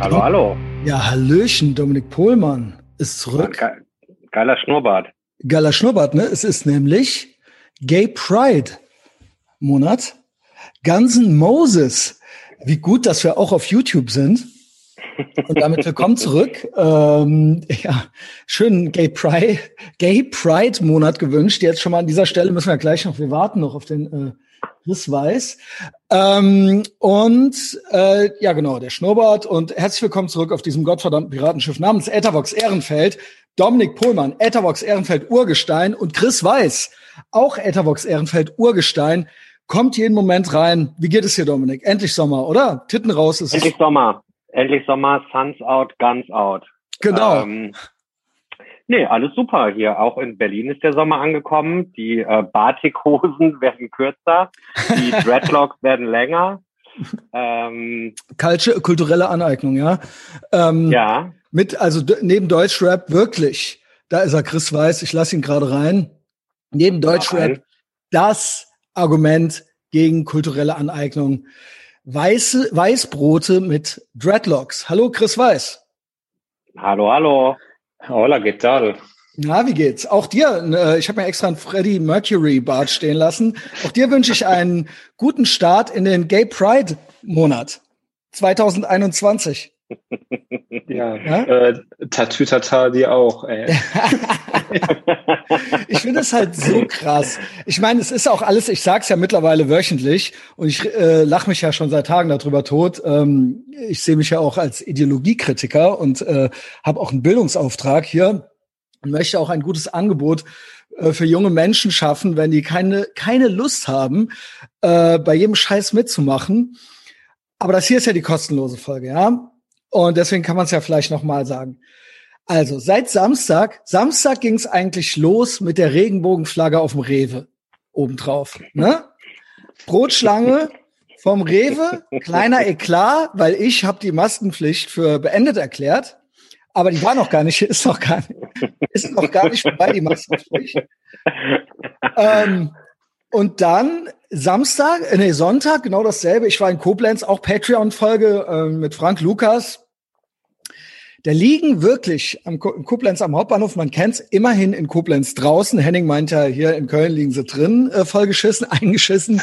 Hallo, hallo. Ja, Hallöchen, Dominik Pohlmann ist zurück. Ge geiler Schnurrbart. Geiler Schnurrbart, ne? Es ist nämlich Gay Pride Monat. Guns N' Moses. Wie gut, dass wir auch auf YouTube sind. Und damit willkommen zurück. Ähm, ja, schönen Gay Pride, Gay Pride Monat gewünscht. Jetzt schon mal an dieser Stelle müssen wir gleich noch, wir warten noch auf den äh, Chris Weiß. Ähm, und äh, ja, genau, der Schnurrbart. Und herzlich willkommen zurück auf diesem gottverdammten Piratenschiff namens Ethervox Ehrenfeld. Dominik Pohlmann, Ethervox Ehrenfeld Urgestein und Chris Weiß, auch Ethervox Ehrenfeld Urgestein, kommt jeden Moment rein. Wie geht es hier, Dominik? Endlich Sommer, oder? Titten raus ist Endlich Sommer. Endlich Sommer, Suns out, Guns out. Genau. Ähm, nee, alles super hier. Auch in Berlin ist der Sommer angekommen. Die äh, Batikhosen werden kürzer, die Dreadlocks werden länger. Ähm, Kaltsche, kulturelle Aneignung, ja. Ähm, ja. Mit, also neben Deutschrap wirklich, da ist er Chris Weiß, ich lasse ihn gerade rein. Neben Deutschrap das Argument gegen kulturelle Aneignung. Weiße, Weißbrote mit Dreadlocks. Hallo Chris Weiß. Hallo, hallo. Hola, ¿qué tal? Na, wie geht's? Auch dir, äh, ich habe mir extra einen Freddie Mercury Bart stehen lassen. Auch dir wünsche ich einen guten Start in den Gay Pride Monat 2021. Ja, ja? Äh, Tatütata dir auch, ey. ich finde es halt so krass. Ich meine, es ist auch alles, ich sag's ja mittlerweile wöchentlich und ich äh, lache mich ja schon seit Tagen darüber tot. Ähm, ich sehe mich ja auch als Ideologiekritiker und äh, habe auch einen Bildungsauftrag hier und möchte auch ein gutes Angebot äh, für junge Menschen schaffen, wenn die keine, keine Lust haben, äh, bei jedem Scheiß mitzumachen. Aber das hier ist ja die kostenlose Folge, ja. Und deswegen kann man es ja vielleicht noch mal sagen. Also seit Samstag, Samstag ging es eigentlich los mit der Regenbogenflagge auf dem Rewe obendrauf. Ne? Brotschlange vom Rewe, kleiner Eklat, weil ich habe die Maskenpflicht für beendet erklärt. Aber die war noch gar nicht, ist noch gar nicht, ist noch gar nicht vorbei, die Maskenpflicht. ähm, und dann Samstag, äh, nee, Sonntag, genau dasselbe. Ich war in Koblenz, auch Patreon-Folge äh, mit Frank Lukas. Da liegen wirklich am Koblenz am Hauptbahnhof, man kennt's, immerhin in Koblenz draußen. Henning meint ja, hier in Köln liegen sie drin, äh, vollgeschissen, eingeschissen.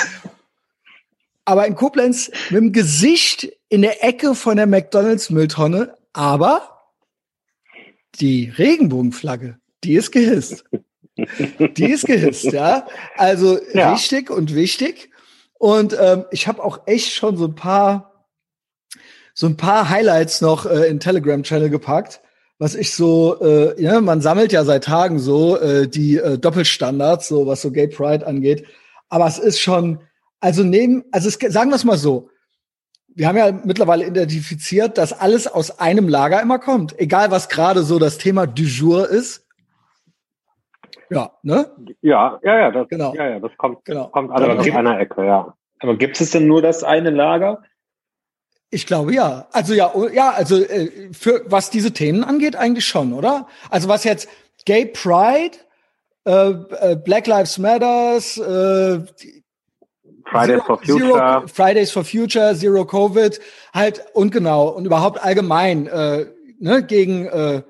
Aber in Koblenz mit dem Gesicht in der Ecke von der McDonalds-Mülltonne. Aber die Regenbogenflagge, die ist gehisst. Die ist gehisst, ja. Also ja. richtig und wichtig. Und ähm, ich habe auch echt schon so ein paar so ein paar Highlights noch äh, in Telegram-Channel gepackt, was ich so, äh, ja, man sammelt ja seit Tagen so äh, die äh, Doppelstandards, so was so Gay Pride angeht. Aber es ist schon, also neben, also es, sagen wir es mal so, wir haben ja mittlerweile identifiziert, dass alles aus einem Lager immer kommt, egal was gerade so das Thema du jour ist. Ja, ne? Ja, ja, ja, das, genau. ja, ja, das kommt, genau. kommt alles aus einer Ecke, ja. Aber gibt es denn nur das eine Lager? Ich glaube ja. Also ja, oh, ja, also äh, für was diese Themen angeht, eigentlich schon, oder? Also was jetzt Gay Pride, äh, äh, Black Lives Matters, äh, Fridays Zero, for Future, Zero, Fridays for Future, Zero Covid, halt und genau und überhaupt allgemein äh, ne, gegen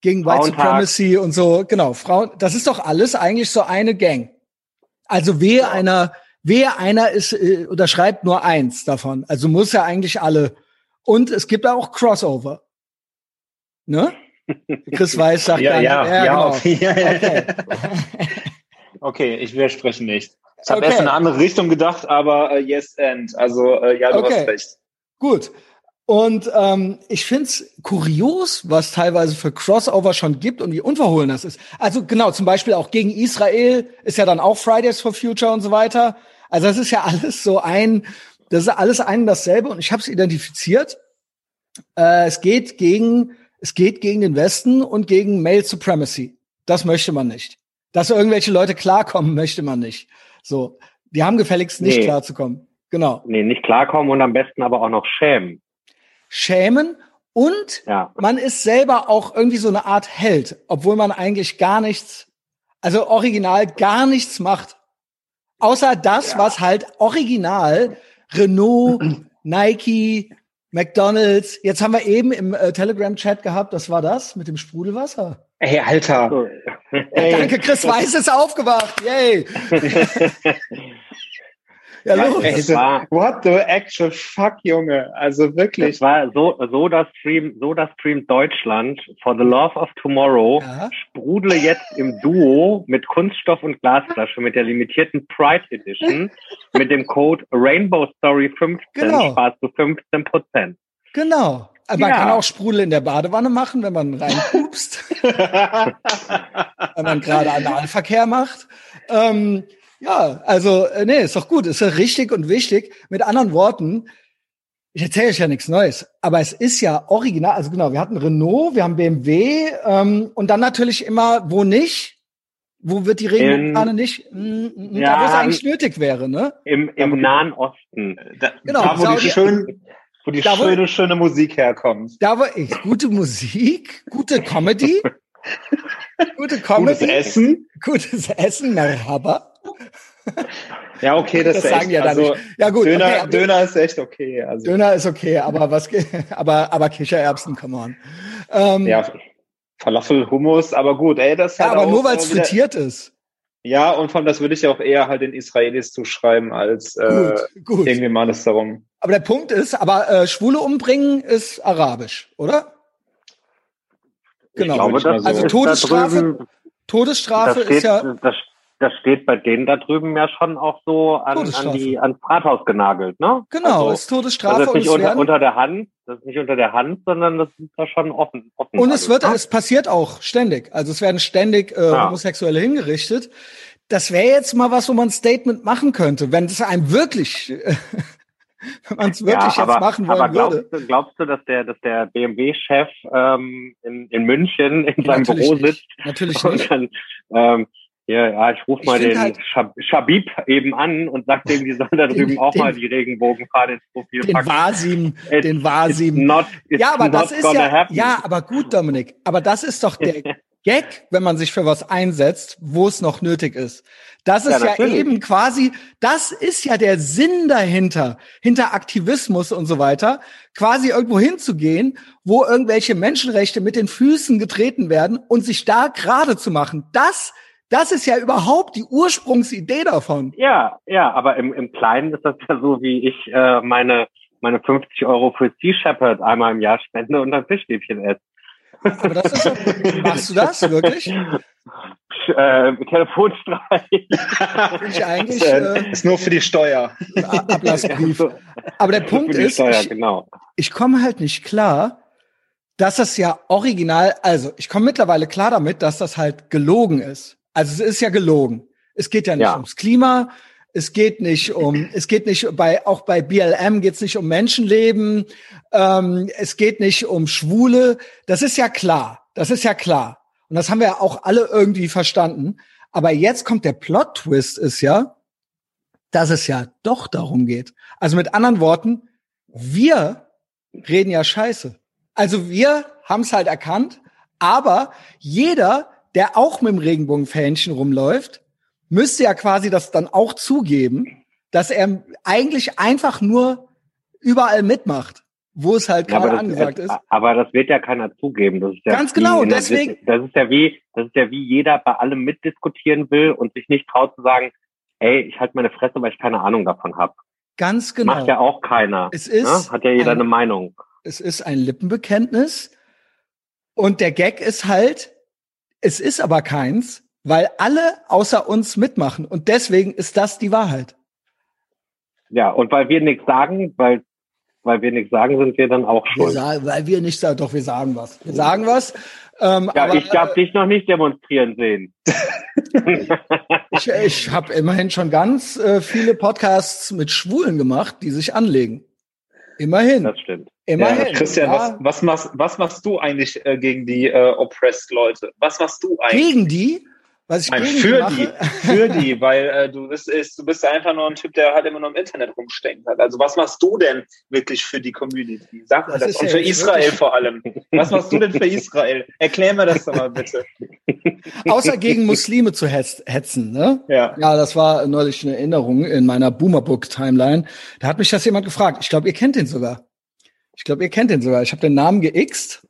gegen White Supremacy und so, genau. Frauen, das ist doch alles eigentlich so eine Gang. Also wehe ja. einer Wer einer ist, äh, unterschreibt nur eins davon. Also muss ja eigentlich alle. Und es gibt auch Crossover. Ne? Chris Weiß sagt ja, ja, ja, ja, genau. okay. okay. okay, ich widerspreche nicht. Ich habe okay. erst in eine andere Richtung gedacht, aber uh, yes and. Also uh, ja, du okay. hast recht. Gut. Und ähm, ich find's kurios, was teilweise für Crossover schon gibt und wie unverhohlen das ist. Also genau, zum Beispiel auch gegen Israel ist ja dann auch Fridays for Future und so weiter. Also das ist ja alles so ein, das ist alles ein und dasselbe und ich habe es identifiziert. Äh, es geht gegen, es geht gegen den Westen und gegen Male Supremacy. Das möchte man nicht. Dass irgendwelche Leute klarkommen, möchte man nicht. So, die haben gefälligst nicht nee. klarzukommen. Genau. Nee, nicht klarkommen und am besten aber auch noch schämen. Schämen und ja. man ist selber auch irgendwie so eine Art Held, obwohl man eigentlich gar nichts, also original gar nichts macht. Außer das, ja. was halt original Renault, Nike, McDonalds. Jetzt haben wir eben im äh, Telegram-Chat gehabt, das war das mit dem Sprudelwasser. Ey, Alter. Ey. Danke, Chris Weiß ist aufgewacht. Yay. Ja, los. Also, what the actual fuck, Junge? Also wirklich. Das war so, so das Stream, so das Stream Deutschland for the love of tomorrow. Ja. Sprudle jetzt im Duo mit Kunststoff und Glasflasche mit der limitierten Pride Edition mit dem Code Rainbow Story 15 genau. sparst du 15 Prozent. Genau. Man ja. kann auch Sprudel in der Badewanne machen, wenn man reinpupst. wenn man gerade Analverkehr macht. Ähm, ja, also, äh, nee, ist doch gut, ist ja richtig und wichtig. Mit anderen Worten, ich erzähle euch ja nichts Neues, aber es ist ja original, also genau, wir hatten Renault, wir haben BMW ähm, und dann natürlich immer, wo nicht, wo wird die Regenbogenfahne nicht? Hm, hm, ja, da, wo es eigentlich nötig wäre, ne? Im, im Nahen Osten. Da, genau, da, wo, die schön, wo die da, schöne, wo, schöne Musik herkommt. Da wo ich, gute Musik, gute Comedy, gute Comedy. Gutes Essen. Gutes Essen, Merhaba. Ja, okay, das, das sagen echt, ja dann also, nicht. Ja gut, Döner, okay, Döner ist echt okay. Also. Döner ist okay, aber was, aber aber Kichererbsen, come on. Ähm, ja, Falafel, Hummus, aber gut, ey, das ja, halt aber nur weil es frittiert ist. Ja, und von das würde ich auch eher halt den Israelis zuschreiben als äh, gut, gut. irgendwie mal das darum. Aber der Punkt ist, aber äh, Schwule umbringen ist arabisch, oder? Genau. Ich glaube, das also Todesstrafe, Todesstrafe steht, ist ja. Das, das steht bei denen da drüben ja schon auch so an, an die, ans Rathaus genagelt, ne? Genau, also, ist Todesstrafe. Das ist nicht unter, unter, der Hand, das ist nicht unter der Hand, sondern das ist da schon offen. offen und es wird, ne? es passiert auch ständig. Also es werden ständig äh, ja. Homosexuelle hingerichtet. Das wäre jetzt mal was, wo man ein Statement machen könnte, wenn es einem wirklich wenn man es wirklich ja, aber, jetzt machen wollen aber glaubst, würde. Du, glaubst du, dass der, dass der BMW-Chef ähm, in, in München in seinem Natürlich Büro sitzt nicht. Natürlich nicht. Dann, ähm, ja, ja, ich rufe mal den halt, Shabib eben an und sag dem, die sollen da drüben den, auch den, mal die Regenbogenfahne ins Profil den packen. Wasim, it, den Wasim. Not, ja, aber das ist ja, happen. ja, aber gut, Dominik. Aber das ist doch der Gag, wenn man sich für was einsetzt, wo es noch nötig ist. Das ist ja, ja eben quasi, das ist ja der Sinn dahinter, hinter Aktivismus und so weiter, quasi irgendwo hinzugehen, wo irgendwelche Menschenrechte mit den Füßen getreten werden und sich da gerade zu machen. Das das ist ja überhaupt die Ursprungsidee davon. Ja, ja, aber im, im Kleinen ist das ja so, wie ich äh, meine, meine 50 Euro für Sea Shepherd einmal im Jahr spende und dann Fischstäbchen esse. Aber das ist ja, machst du das wirklich? Äh, Telefonstreich. ich eigentlich, äh, ist nur für die Steuer. Ablassbrief. Aber der Punkt ist, Steuer, ich, genau. ich komme halt nicht klar, dass das ja original, also ich komme mittlerweile klar damit, dass das halt gelogen ist. Also es ist ja gelogen. Es geht ja nicht ja. ums Klima. Es geht nicht um, es geht nicht bei, auch bei BLM geht es nicht um Menschenleben. Ähm, es geht nicht um Schwule. Das ist ja klar. Das ist ja klar. Und das haben wir ja auch alle irgendwie verstanden. Aber jetzt kommt der Plot-Twist ist ja, dass es ja doch darum geht. Also mit anderen Worten, wir reden ja scheiße. Also wir haben es halt erkannt, aber jeder, der auch mit dem Regenbogenfähnchen rumläuft, müsste ja quasi das dann auch zugeben, dass er eigentlich einfach nur überall mitmacht, wo es halt gerade ja, angesagt ist. Aber das wird ja keiner zugeben. Das ist ja Ganz genau, deswegen. Das ist ja wie, das ist ja wie jeder bei allem mitdiskutieren will und sich nicht traut zu sagen, ey, ich halte meine Fresse, weil ich keine Ahnung davon habe. Ganz genau. Macht ja auch keiner. Es ist. Ne? Hat ja jeder ein, eine Meinung. Es ist ein Lippenbekenntnis. Und der Gag ist halt, es ist aber keins, weil alle außer uns mitmachen. Und deswegen ist das die Wahrheit. Ja, und weil wir nichts sagen, weil, weil wir nichts sagen, sind wir dann auch schuld. Sagen, weil wir nicht sagen, doch, wir sagen was. Wir sagen was. Ähm, ja, aber, ich habe äh, dich noch nicht demonstrieren sehen. ich ich habe immerhin schon ganz äh, viele Podcasts mit Schwulen gemacht, die sich anlegen. Immerhin. Das stimmt. Immerhin. Ja, Christian, ja. Was, was, machst, was machst du eigentlich äh, gegen die äh, oppressed Leute? Was machst du eigentlich? Gegen die? Was ich Nein, für die, für die, weil äh, du bist, ist, du bist einfach nur ein Typ, der halt immer nur im Internet rumstecken hat. Also was machst du denn wirklich für die Community? Sag mal das. das. Und für Israel vor allem. Was machst du denn für Israel? Erklär mir das doch mal bitte. Außer gegen Muslime zu hetzen, ne? Ja. Ja, das war neulich eine Erinnerung in meiner Boomerbook-Timeline. Da hat mich das jemand gefragt. Ich glaube, ihr kennt den sogar. Ich glaube, ihr kennt den sogar. Ich habe den Namen geixt.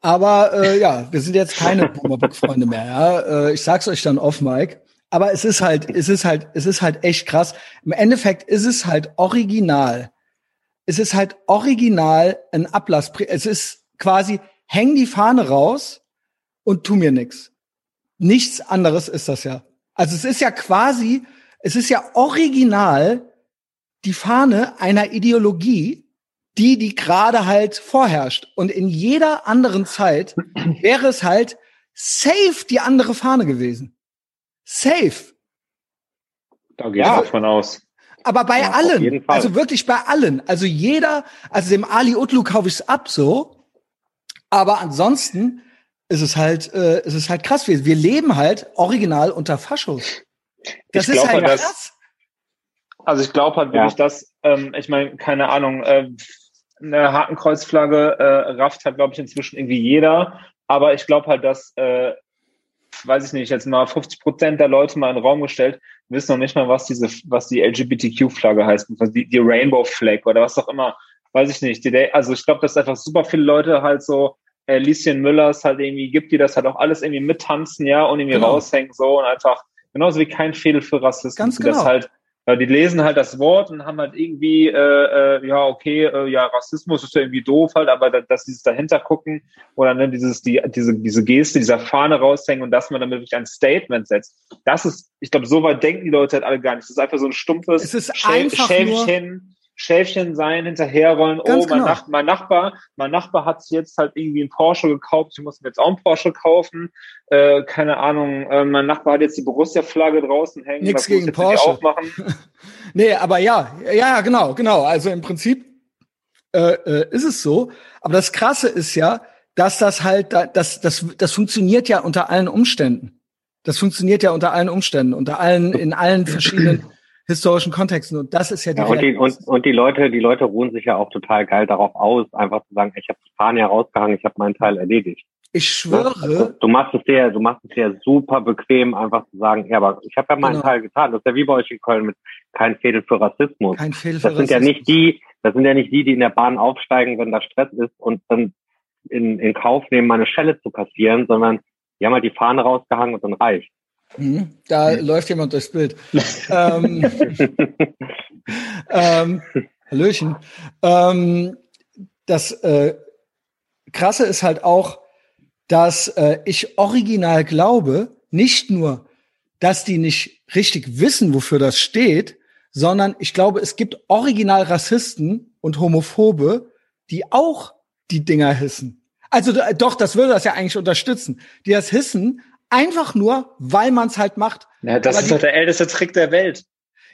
Aber äh, ja, wir sind jetzt keine Boomerbook-Freunde mehr. Ja? Äh, ich sag's euch dann off, Mike. Aber es ist halt, es ist halt, es ist halt echt krass. Im Endeffekt ist es halt original. Es ist halt original ein Ablass. Es ist quasi, häng die Fahne raus und tu mir nix. Nichts anderes ist das ja. Also es ist ja quasi, es ist ja original die Fahne einer Ideologie, die, die gerade halt vorherrscht. Und in jeder anderen Zeit wäre es halt safe die andere Fahne gewesen. Safe. Da gehe ich ja. davon aus. Aber bei ja, allen, also wirklich bei allen. Also jeder, also dem Ali Utlu kaufe ich es ab so. Aber ansonsten ist es halt, äh, ist es halt krass. Wir, wir leben halt original unter Faschos. Das ich ist halt krass. Das, also ich glaube halt wirklich, ja. dass, ähm, ich meine, keine Ahnung, äh, eine Hakenkreuzflagge äh, rafft halt, glaube ich, inzwischen irgendwie jeder. Aber ich glaube halt, dass, äh, weiß ich nicht, jetzt mal 50 Prozent der Leute mal in den Raum gestellt, wissen noch nicht mal, was diese, was die LGBTQ-Flagge heißt, die, die Rainbow Flag oder was auch immer. Weiß ich nicht. Die, also ich glaube, dass einfach super viele Leute halt so äh, Lieschen Müllers halt irgendwie gibt, die das halt auch alles irgendwie mittanzen, ja, und irgendwie genau. raushängen so und einfach genauso wie kein Fehler für Rassismus. Ganz genau. Das halt die lesen halt das Wort und haben halt irgendwie, äh, äh, ja, okay, äh, ja, Rassismus ist ja irgendwie doof halt, aber da, dass dieses dahinter gucken oder ne, dieses, die, diese, diese Geste, dieser Fahne raushängen und dass man damit wirklich ein Statement setzt. Das ist, ich glaube, so weit denken die Leute halt alle gar nicht. Das ist einfach so ein stumpfes es ist einfach Schäfchen. Nur Schäfchen sein, hinterherrollen, Ganz oh, mein, genau. Nach mein, Nachbar, mein Nachbar hat sich jetzt halt irgendwie einen Porsche gekauft, ich muss mir jetzt auch einen Porsche kaufen, äh, keine Ahnung, äh, mein Nachbar hat jetzt die Borussia-Flagge draußen hängen, Nichts gegen Porsche. Nee, aber ja, ja, genau, genau, also im Prinzip äh, äh, ist es so, aber das Krasse ist ja, dass das halt, das, das, das funktioniert ja unter allen Umständen. Das funktioniert ja unter allen Umständen, unter allen, in allen verschiedenen historischen Kontexten. Und das ist ja die, ja, und, die und, und die Leute, die Leute ruhen sich ja auch total geil darauf aus, einfach zu sagen, ich habe die Fahne ja rausgehangen, ich habe meinen Teil erledigt. Ich schwöre. Also, du machst es dir, du machst es dir super bequem, einfach zu sagen, ja, aber ich habe ja meinen genau. Teil getan. Das ist ja wie bei euch in Köln mit kein Fädel für Rassismus. Kein Fädel für das sind Rassismus. ja nicht die, das sind ja nicht die, die in der Bahn aufsteigen, wenn da Stress ist und dann in, in Kauf nehmen, meine Schelle zu kassieren, sondern die haben halt die Fahne rausgehangen und dann reicht. Mhm, da mhm. läuft jemand durchs Bild. ähm, ähm, Hallöchen. Ähm, das äh, Krasse ist halt auch, dass äh, ich original glaube, nicht nur, dass die nicht richtig wissen, wofür das steht, sondern ich glaube, es gibt original Rassisten und Homophobe, die auch die Dinger hissen. Also doch, das würde das ja eigentlich unterstützen. Die das hissen, Einfach nur, weil man es halt macht. Ja, das aber ist doch der älteste Trick der Welt.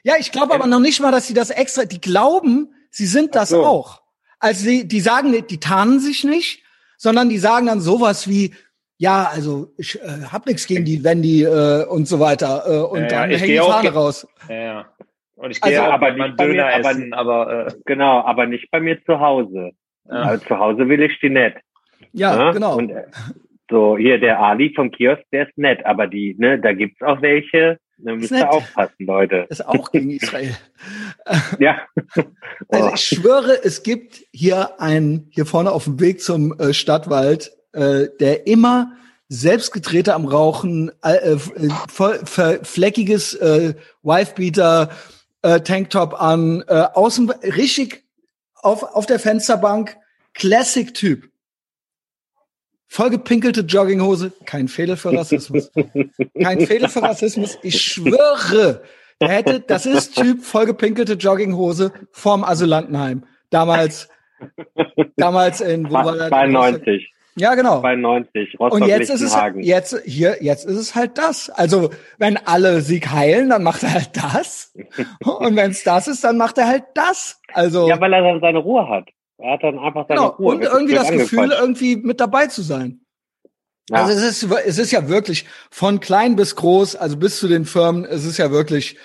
Ja, ich glaube aber noch nicht mal, dass sie das extra, die glauben, sie sind das so. auch. Also sie, die sagen nicht, die tarnen sich nicht, sondern die sagen dann sowas wie, ja, also ich äh, hab nichts gegen die Wendy äh, und so weiter äh, und ja, dann ja, hängen die Fahne raus. Ja, ja. Und ich gehe also, aber nicht bei mir, essen, aber, aber äh, genau, aber nicht bei mir zu Hause. Ja. Also zu Hause will ich die nicht. Ja, ja? genau. Und, äh, so, hier der Ali vom Kiosk, der ist nett, aber die, ne, da gibt's auch welche, da müsst ihr aufpassen, Leute. Ist auch gegen Israel. ja. Also ich schwöre, es gibt hier einen, hier vorne auf dem Weg zum äh, Stadtwald, äh, der immer selbstgedrehter am Rauchen, äh, äh, voll, fleckiges äh, Wifebeater, äh, Tanktop an, äh, außen richtig auf, auf der Fensterbank, Classic-Typ. Vollgepinkelte Jogginghose, kein Fehler für Rassismus. Kein Fehler für Rassismus. Ich schwöre, der hätte, das ist Typ vollgepinkelte Jogginghose vorm Asylantenheim. Damals, damals in, wo war das? 92. Ja, genau. 92, Rostock Und jetzt ist es jetzt hier jetzt ist es halt das. Also, wenn alle Sieg heilen, dann macht er halt das. Und wenn es das ist, dann macht er halt das. Also Ja, weil er dann seine Ruhe hat. Er hat dann einfach seine genau. Ruhe. Und irgendwie das Gefühl, irgendwie mit dabei zu sein. Ja. Also es ist, es ist ja wirklich von klein bis groß, also bis zu den Firmen, es ist ja wirklich,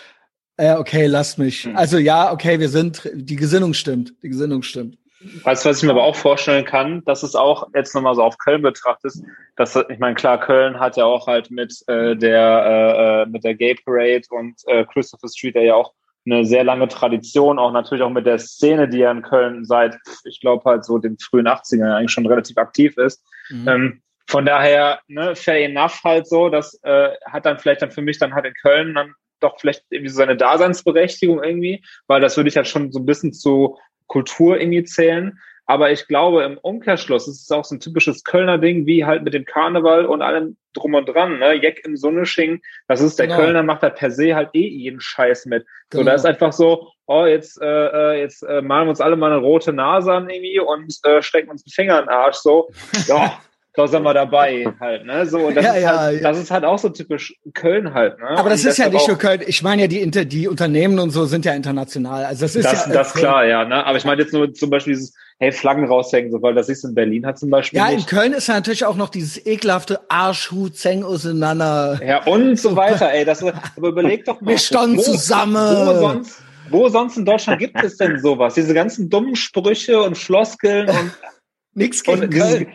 äh, okay, lasst mich. Mhm. Also ja, okay, wir sind, die Gesinnung stimmt, die Gesinnung stimmt. Weißt du, was ich mir aber auch vorstellen kann, dass es auch jetzt nochmal so auf Köln betrachtet, dass ich meine, klar, Köln hat ja auch halt mit äh, der äh, äh mit der Gay Parade und äh, Christopher Street ja auch eine sehr lange Tradition, auch natürlich auch mit der Szene, die ja in Köln seit, ich glaube halt so den frühen 80ern eigentlich schon relativ aktiv ist. Mhm. Ähm, von daher, ne, fair enough halt so, das äh, hat dann vielleicht dann für mich dann halt in Köln dann doch vielleicht irgendwie so seine Daseinsberechtigung irgendwie, weil das würde ich halt schon so ein bisschen zu Kultur irgendwie zählen. Aber ich glaube, im Umkehrschluss ist es auch so ein typisches Kölner Ding, wie halt mit dem Karneval und allem drum und dran, ne? Jeck im Sonnesching, das ist der genau. Kölner, macht da per se halt eh jeden Scheiß mit. Genau. So, da ist einfach so, oh, jetzt, äh, äh, jetzt äh, malen wir uns alle mal eine rote Nase an irgendwie und äh, stecken uns den Finger in den Arsch, so. Ja, da sind wir dabei halt, ne? So, das, ja, ist ja, halt, ja. das ist halt auch so typisch Köln halt, ne? Aber das und ist ja nicht nur Köln. Ich meine ja, die, Inter die Unternehmen und so sind ja international. Also das ist das, ja. Das klar, ja, ne? Aber ich meine jetzt nur zum Beispiel dieses, hey, Flaggen raushängen, so, weil das ist in Berlin hat zum Beispiel. Ja, nicht. in Köln ist ja natürlich auch noch dieses ekelhafte Arschhut, Zeng auseinander. Ja, und so weiter, ey. Das, aber überleg doch mal. Wir standen wo, zusammen. Wo sonst, wo sonst in Deutschland gibt es denn sowas? Diese ganzen dummen Sprüche und Floskeln und Nix gegen und Köln.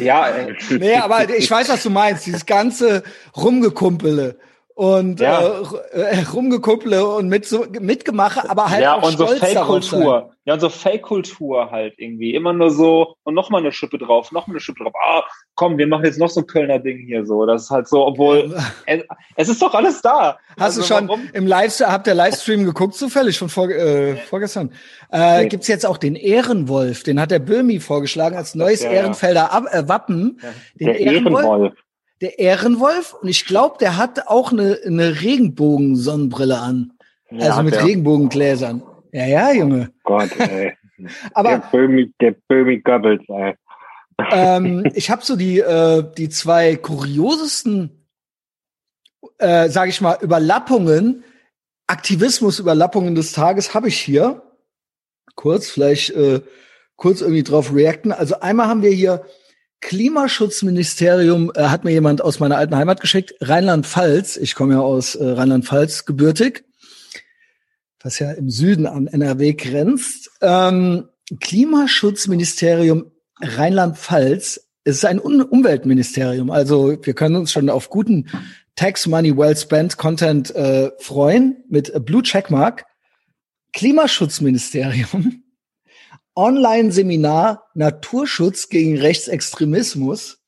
ja, ey. nee, aber ich weiß, was du meinst. Dieses ganze Rumgekumpele und ja. äh, äh rumgekumple und mit so mitgemache, aber halt ja, auch und so Fake-Kultur. Ja, und so Fake-Kultur halt irgendwie. Immer nur so und noch mal eine Schippe drauf, noch mal eine Schippe drauf. Ah, komm, wir machen jetzt noch so ein Kölner Ding hier so. Das ist halt so, obwohl es, es ist doch alles da. Hast also, du schon warum? im Livestream, habt ihr Livestream geguckt zufällig von vor, äh, vorgestern? Äh, nee. Gibt's jetzt auch den Ehrenwolf, den hat der Böhmi vorgeschlagen als neues ja, Ehrenfelder äh, Wappen. Den der Ehrenwolf. Ehrenwolf der Ehrenwolf und ich glaube, der hat auch eine, eine Regenbogen-Sonnenbrille an. Ja, also mit der. Regenbogengläsern. Ja, ja, Junge. Gott, ey. Aber der Böhmi, der Böhmi Goebbels, ey. ähm, ich habe so die, äh, die zwei kuriosesten, äh, sage ich mal, Überlappungen, Aktivismus-Überlappungen des Tages habe ich hier. Kurz, vielleicht äh, kurz irgendwie drauf reacten. Also einmal haben wir hier Klimaschutzministerium äh, hat mir jemand aus meiner alten Heimat geschickt, Rheinland-Pfalz. Ich komme ja aus äh, Rheinland-Pfalz gebürtig, was ja im Süden an NRW grenzt. Ähm, Klimaschutzministerium Rheinland-Pfalz ist ein Un Umweltministerium. Also wir können uns schon auf guten Tax Money Well Spent Content äh, freuen mit Blue Checkmark. Klimaschutzministerium Online-Seminar Naturschutz gegen Rechtsextremismus.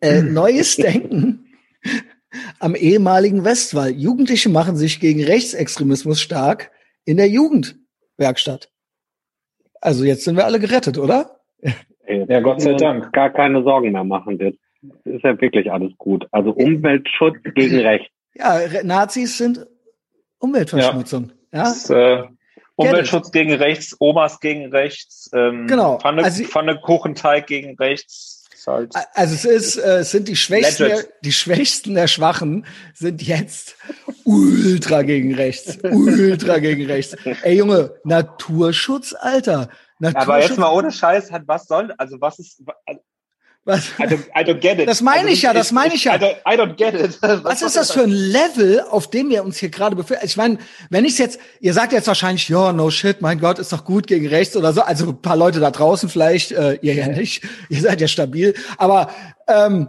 Äh, neues Denken am ehemaligen Westwall. Jugendliche machen sich gegen Rechtsextremismus stark in der Jugendwerkstatt. Also jetzt sind wir alle gerettet, oder? Ja, Gott sei Dank. Gar keine Sorgen mehr machen. Das ist ja wirklich alles gut. Also Umweltschutz gegen Recht. Ja, Nazis sind Umweltverschmutzung. Ja. ja? Das, äh, Umweltschutz gegen rechts, Omas gegen rechts, ähm, genau. Pfanne, also, Pfannekuchenteig gegen rechts. Halt also es ist, äh, es sind die Schwächsten, der, die Schwächsten der Schwachen sind jetzt ultra gegen rechts, ultra gegen rechts. Ey Junge, Naturschutz, Alter. Naturschutz. Aber jetzt mal ohne Scheiß, hat was soll, also was ist, was? I don't, I don't get it. Das meine also, ich ja, das meine ich ja. I don't, I don't get it. Was, was ist das für ein Level, auf dem wir uns hier gerade befinden? Ich meine, wenn ich jetzt, ihr sagt jetzt wahrscheinlich, ja, no shit, mein Gott, ist doch gut gegen rechts oder so. Also ein paar Leute da draußen vielleicht, äh, ihr ja nicht, ihr seid ja stabil. Aber ähm,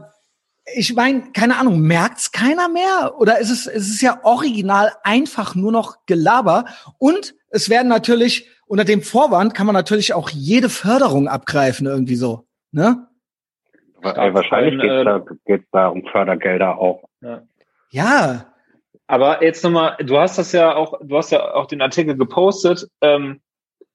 ich meine, keine Ahnung, merkt's keiner mehr? Oder ist es, ist es ja original einfach nur noch Gelaber? Und es werden natürlich, unter dem Vorwand kann man natürlich auch jede Förderung abgreifen, irgendwie so. Ne? Ja, wahrscheinlich geht es da, geht's da um Fördergelder auch. Ja. ja. Aber jetzt nochmal, du hast das ja auch, du hast ja auch den Artikel gepostet. Ähm,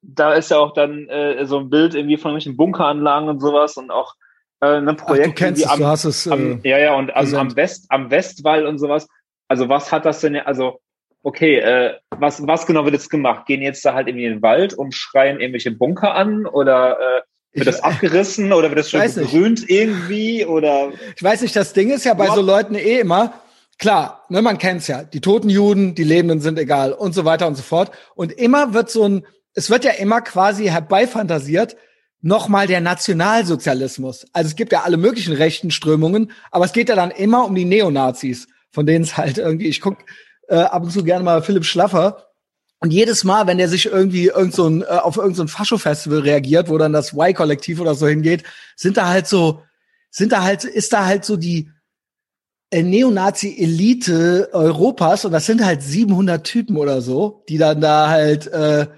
da ist ja auch dann äh, so ein Bild irgendwie von irgendwelchen Bunkeranlagen und sowas und auch äh, ein Projekt. Ach, du kennst es, am, du hast es. Äh, am, ja, ja, und am, am, West, am Westwall und sowas. Also was hat das denn, also okay, äh, was, was genau wird jetzt gemacht? Gehen jetzt da halt irgendwie in den Wald und schreien irgendwelche Bunker an oder äh, wird das abgerissen oder wird das schon begrünt irgendwie oder? Ich weiß nicht, das Ding ist ja bei so Leuten eh immer, klar, ne, man kennt's ja, die toten Juden, die Lebenden sind egal und so weiter und so fort. Und immer wird so ein, es wird ja immer quasi herbeifantasiert, nochmal der Nationalsozialismus. Also es gibt ja alle möglichen rechten Strömungen, aber es geht ja dann immer um die Neonazis, von denen es halt irgendwie, ich guck äh, ab und zu gerne mal Philipp Schlaffer, und jedes Mal, wenn der sich irgendwie irgend so ein, äh, auf irgendein so Fascho-Festival reagiert, wo dann das Y-Kollektiv oder so hingeht, sind da halt so, sind da halt, ist da halt so die, äh, Neonazi-Elite Europas und das sind halt 700 Typen oder so, die dann da halt äh,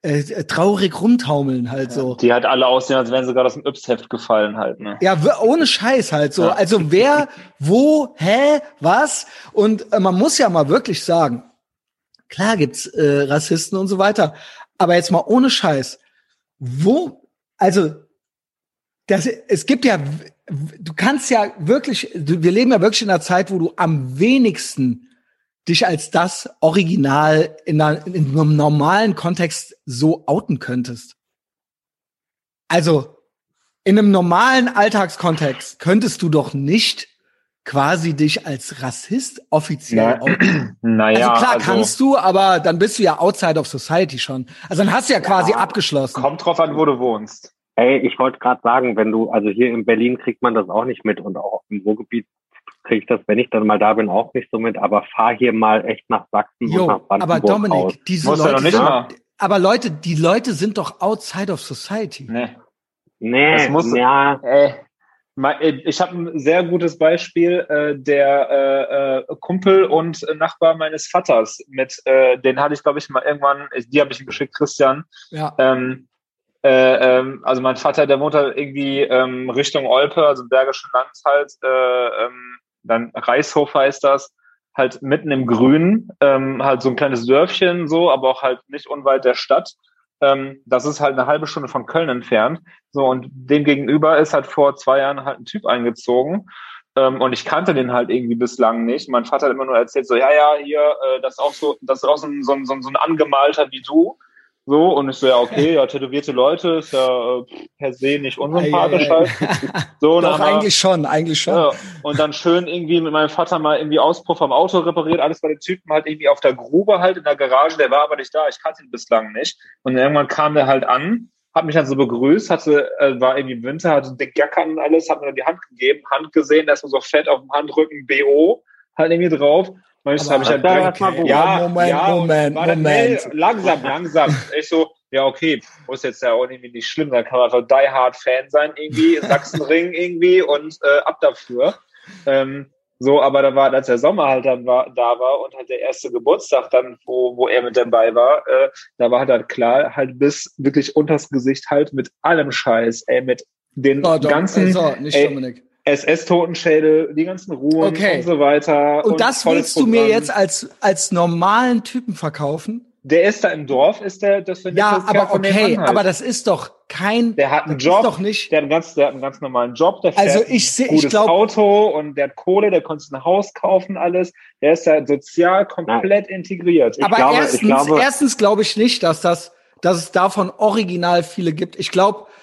äh, traurig rumtaumeln halt so. Die halt alle aussehen, als wären sie gerade aus dem Yps-Heft gefallen halt, ne? Ja, ohne Scheiß halt so. Ja. Also wer, wo, hä, was? Und äh, man muss ja mal wirklich sagen, klar gibt's äh, Rassisten und so weiter, aber jetzt mal ohne Scheiß, wo, also das, es gibt ja, du kannst ja wirklich, wir leben ja wirklich in einer Zeit, wo du am wenigsten dich als das Original in, einer, in einem normalen Kontext so outen könntest. Also in einem normalen Alltagskontext könntest du doch nicht quasi dich als Rassist offiziell outen. Naja, also klar also, kannst du, aber dann bist du ja outside of society schon. Also dann hast du ja quasi ja, abgeschlossen. Kommt drauf an, wo du wohnst. Ey, ich wollte gerade sagen, wenn du, also hier in Berlin kriegt man das auch nicht mit und auch im Ruhrgebiet kriege ich das, wenn ich dann mal da bin, auch nicht so mit, aber fahr hier mal echt nach Sachsen jo, und nach Brandenburg aber Dominik, aus. diese Muss Leute, sind, aber Leute, die Leute sind doch outside of society. Nee. Nee, das muss, ja. Äh, ich habe ein sehr gutes Beispiel, äh, der äh, äh, Kumpel und Nachbar meines Vaters, mit, äh, den hatte ich, glaube ich, mal irgendwann, die habe ich ihm geschickt, Christian. Ja. Ähm, äh, ähm, also mein Vater, der wohnt halt irgendwie ähm, Richtung Olpe, also im Bergischen Land halt, äh, ähm, dann Reishof heißt das, halt mitten im Grün, ähm, halt so ein kleines Dörfchen so, aber auch halt nicht unweit der Stadt. Ähm, das ist halt eine halbe Stunde von Köln entfernt. So, und dem gegenüber ist halt vor zwei Jahren halt ein Typ eingezogen. Ähm, und ich kannte den halt irgendwie bislang nicht. Mein Vater hat immer nur erzählt, so, ja, ja, hier, äh, das ist auch so, das ist auch so ein, so ein, so ein Angemalter wie du. So, und ich so, ja, okay, ja, tätowierte Leute ist ja äh, per se nicht unsympathisch halt. So, Doch, eigentlich schon, eigentlich schon. Ja, und dann schön irgendwie mit meinem Vater mal irgendwie Auspuff am Auto repariert, alles bei den Typen halt irgendwie auf der Grube halt in der Garage, der war aber nicht da, ich kannte ihn bislang nicht. Und irgendwann kam der halt an, hat mich dann so begrüßt, hatte, äh, war irgendwie im Winter, hatte dick Jackern und alles, hat mir dann die Hand gegeben, Hand gesehen, erstmal so fett auf dem Handrücken BO, halt irgendwie drauf. Weißt, habe ich halt direkt, ja, Moment, ja, Moment, Moment. Schnell, langsam, langsam. Ich so, ja, okay, muss jetzt ja auch irgendwie nicht schlimm sein, kann man einfach Die Hard Fan sein, irgendwie, Sachsenring irgendwie und äh, ab dafür. Ähm, so, aber da war, als der Sommer halt dann war, da war und halt der erste Geburtstag dann, wo, wo er mit dabei war, äh, da war halt, halt klar, halt bis wirklich unters Gesicht halt mit allem Scheiß, ey, mit den oh, ganzen, so, nicht ey, Dominik. SS-Totenschädel, die ganzen Ruhen okay. und so weiter. Und, und das willst du mir jetzt als, als normalen Typen verkaufen? Der ist da im Dorf, ist der, das finde Ja, aber okay, aber das ist doch kein, der hat einen Job, doch nicht. Der hat einen ganz, der hat einen ganz normalen Job, der fährt also ich seh, ein gutes ich glaub, Auto und der hat Kohle, der konnte ein Haus kaufen, alles. Der ist da sozial komplett Nein. integriert. Ich aber glaube, erstens, glaube, erstens glaube ich nicht, dass das, dass es davon original viele gibt. Ich glaube, ich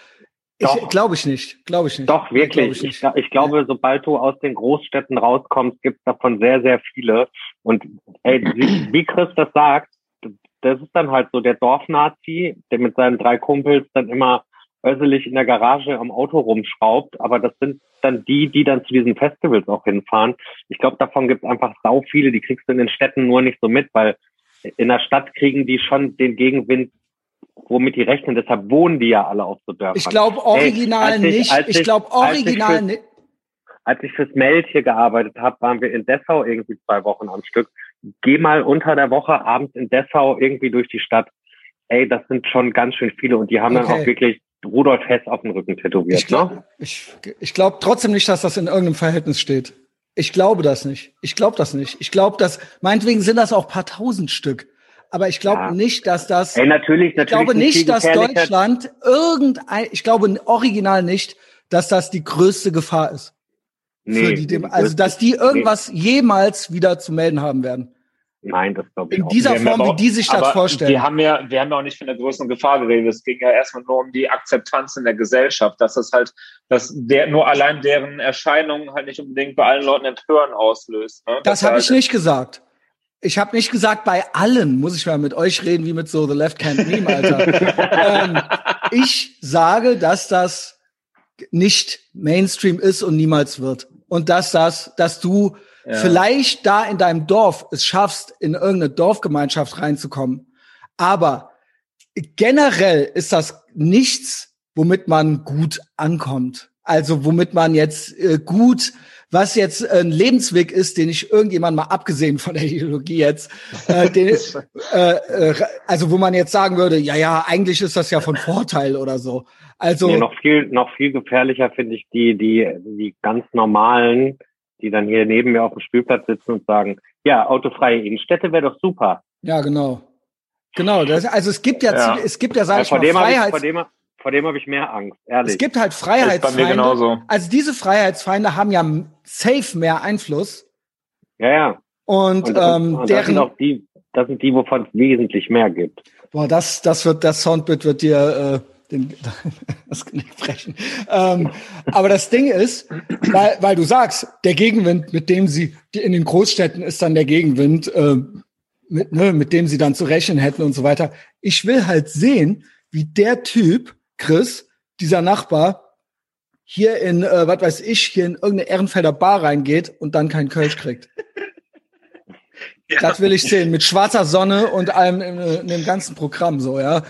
glaube ich nicht, glaube ich nicht. Doch, wirklich. Ich, ich, ich, glaube, sobald du aus den Großstädten rauskommst, gibt es davon sehr, sehr viele. Und ey, wie, wie Chris das sagt, das ist dann halt so der Dorfnazi, der mit seinen drei Kumpels dann immer össelig in der Garage am Auto rumschraubt. Aber das sind dann die, die dann zu diesen Festivals auch hinfahren. Ich glaube, davon gibt es einfach sau viele, die kriegst du in den Städten nur nicht so mit, weil in der Stadt kriegen die schon den Gegenwind womit die rechnen. Deshalb wohnen die ja alle auf so Dörfern. Ich glaube original hey, ich, nicht. Ich, ich glaube original nicht. Als ich fürs Meld hier gearbeitet habe, waren wir in Dessau irgendwie zwei Wochen am Stück. Geh mal unter der Woche abends in Dessau irgendwie durch die Stadt. Ey, das sind schon ganz schön viele und die haben okay. dann auch wirklich Rudolf Hess auf dem Rücken tätowiert. Ich glaube ne? ich, ich glaub trotzdem nicht, dass das in irgendeinem Verhältnis steht. Ich glaube das nicht. Ich glaube das nicht. Ich glaube, dass meinetwegen sind das auch paar tausend Stück. Aber ich glaube ja. nicht, dass das. Ey, natürlich, natürlich. Ich glaube nicht, dass Deutschland irgendein, ich glaube original nicht, dass das die größte Gefahr ist. Nee, für die, dem, also, dass die irgendwas nee. jemals wieder zu melden haben werden. Nein, das glaube ich In dieser Form, wie die sich das vorstellen. Wir haben ja, wir haben ja auch nicht von der größten Gefahr geredet. Es ging ja erstmal nur um die Akzeptanz in der Gesellschaft, dass das halt, dass der, nur allein deren Erscheinung halt nicht unbedingt bei allen Leuten Empören auslöst. Ne? Das, das habe halt ich nicht gesagt. Ich habe nicht gesagt, bei allen muss ich mal mit euch reden, wie mit so The Left Hand Meme, Alter. ähm, ich sage, dass das nicht Mainstream ist und niemals wird. Und dass das, dass du ja. vielleicht da in deinem Dorf es schaffst, in irgendeine Dorfgemeinschaft reinzukommen. Aber generell ist das nichts, womit man gut ankommt. Also womit man jetzt äh, gut, was jetzt ein Lebensweg ist, den ich irgendjemand mal abgesehen von der Ideologie jetzt, äh, den, äh, äh, also wo man jetzt sagen würde, ja, ja, eigentlich ist das ja von Vorteil oder so. Also nee, noch viel, noch viel gefährlicher finde ich die, die, die ganz normalen, die dann hier neben mir auf dem Spielplatz sitzen und sagen, ja, autofreie Innenstädte wäre doch super. Ja, genau. Genau, das, also es gibt ja, ja. es gibt ja, sag ja, ich mal, Freiheits... Ich, vor dem, habe ich mehr Angst, ehrlich. Es gibt halt Freiheitsfeinde. Also diese Freiheitsfeinde haben ja safe mehr Einfluss. Ja, ja. Und, und, ähm, und deren, sind auch die, das sind die, wovon es wesentlich mehr gibt. Boah, das, das wird, das Soundbit wird dir äh, den, das Knick brechen. Ähm, aber das Ding ist, weil, weil du sagst, der Gegenwind, mit dem sie die in den Großstädten ist dann der Gegenwind. Äh, mit, ne, mit dem sie dann zu rechnen hätten und so weiter. Ich will halt sehen, wie der Typ, Chris, dieser Nachbar, hier in, äh, was weiß ich, hier in irgendeine Ehrenfelder Bar reingeht und dann keinen Kölsch kriegt. ja. Das will ich sehen, mit schwarzer Sonne und allem in, in dem ganzen Programm so, ja.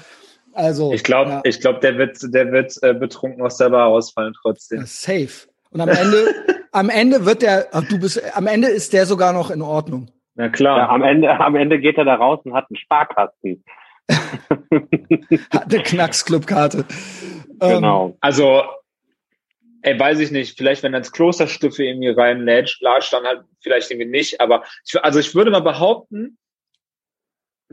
Also. Ich glaube, ja. ich glaube, der wird, der wird äh, betrunken aus der Bar ausfallen trotzdem. Ja, safe. Und am Ende, am Ende wird der, ach, du bist, am Ende ist der sogar noch in Ordnung. Na klar. Ja, am, Ende, am Ende geht er da raus und hat einen Sparkasten. hat eine Knacksclubkarte. Genau. Ähm, also, ey, weiß ich nicht, vielleicht wenn er ins Klosterstüffe irgendwie reinlätscht, latscht dann halt vielleicht irgendwie nicht, aber ich, also ich würde mal behaupten,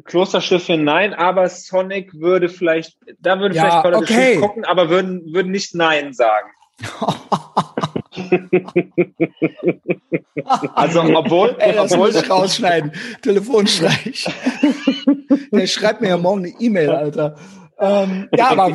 Klosterschiffe nein, aber Sonic würde vielleicht, da würde ja, vielleicht okay. gucken, aber würden, würden nicht nein sagen. Also, obwohl, Ey, das obwohl muss ich rausschneiden. Telefonstreich. Der schreibt mir ja morgen eine E-Mail, Alter. Ähm, ja, aber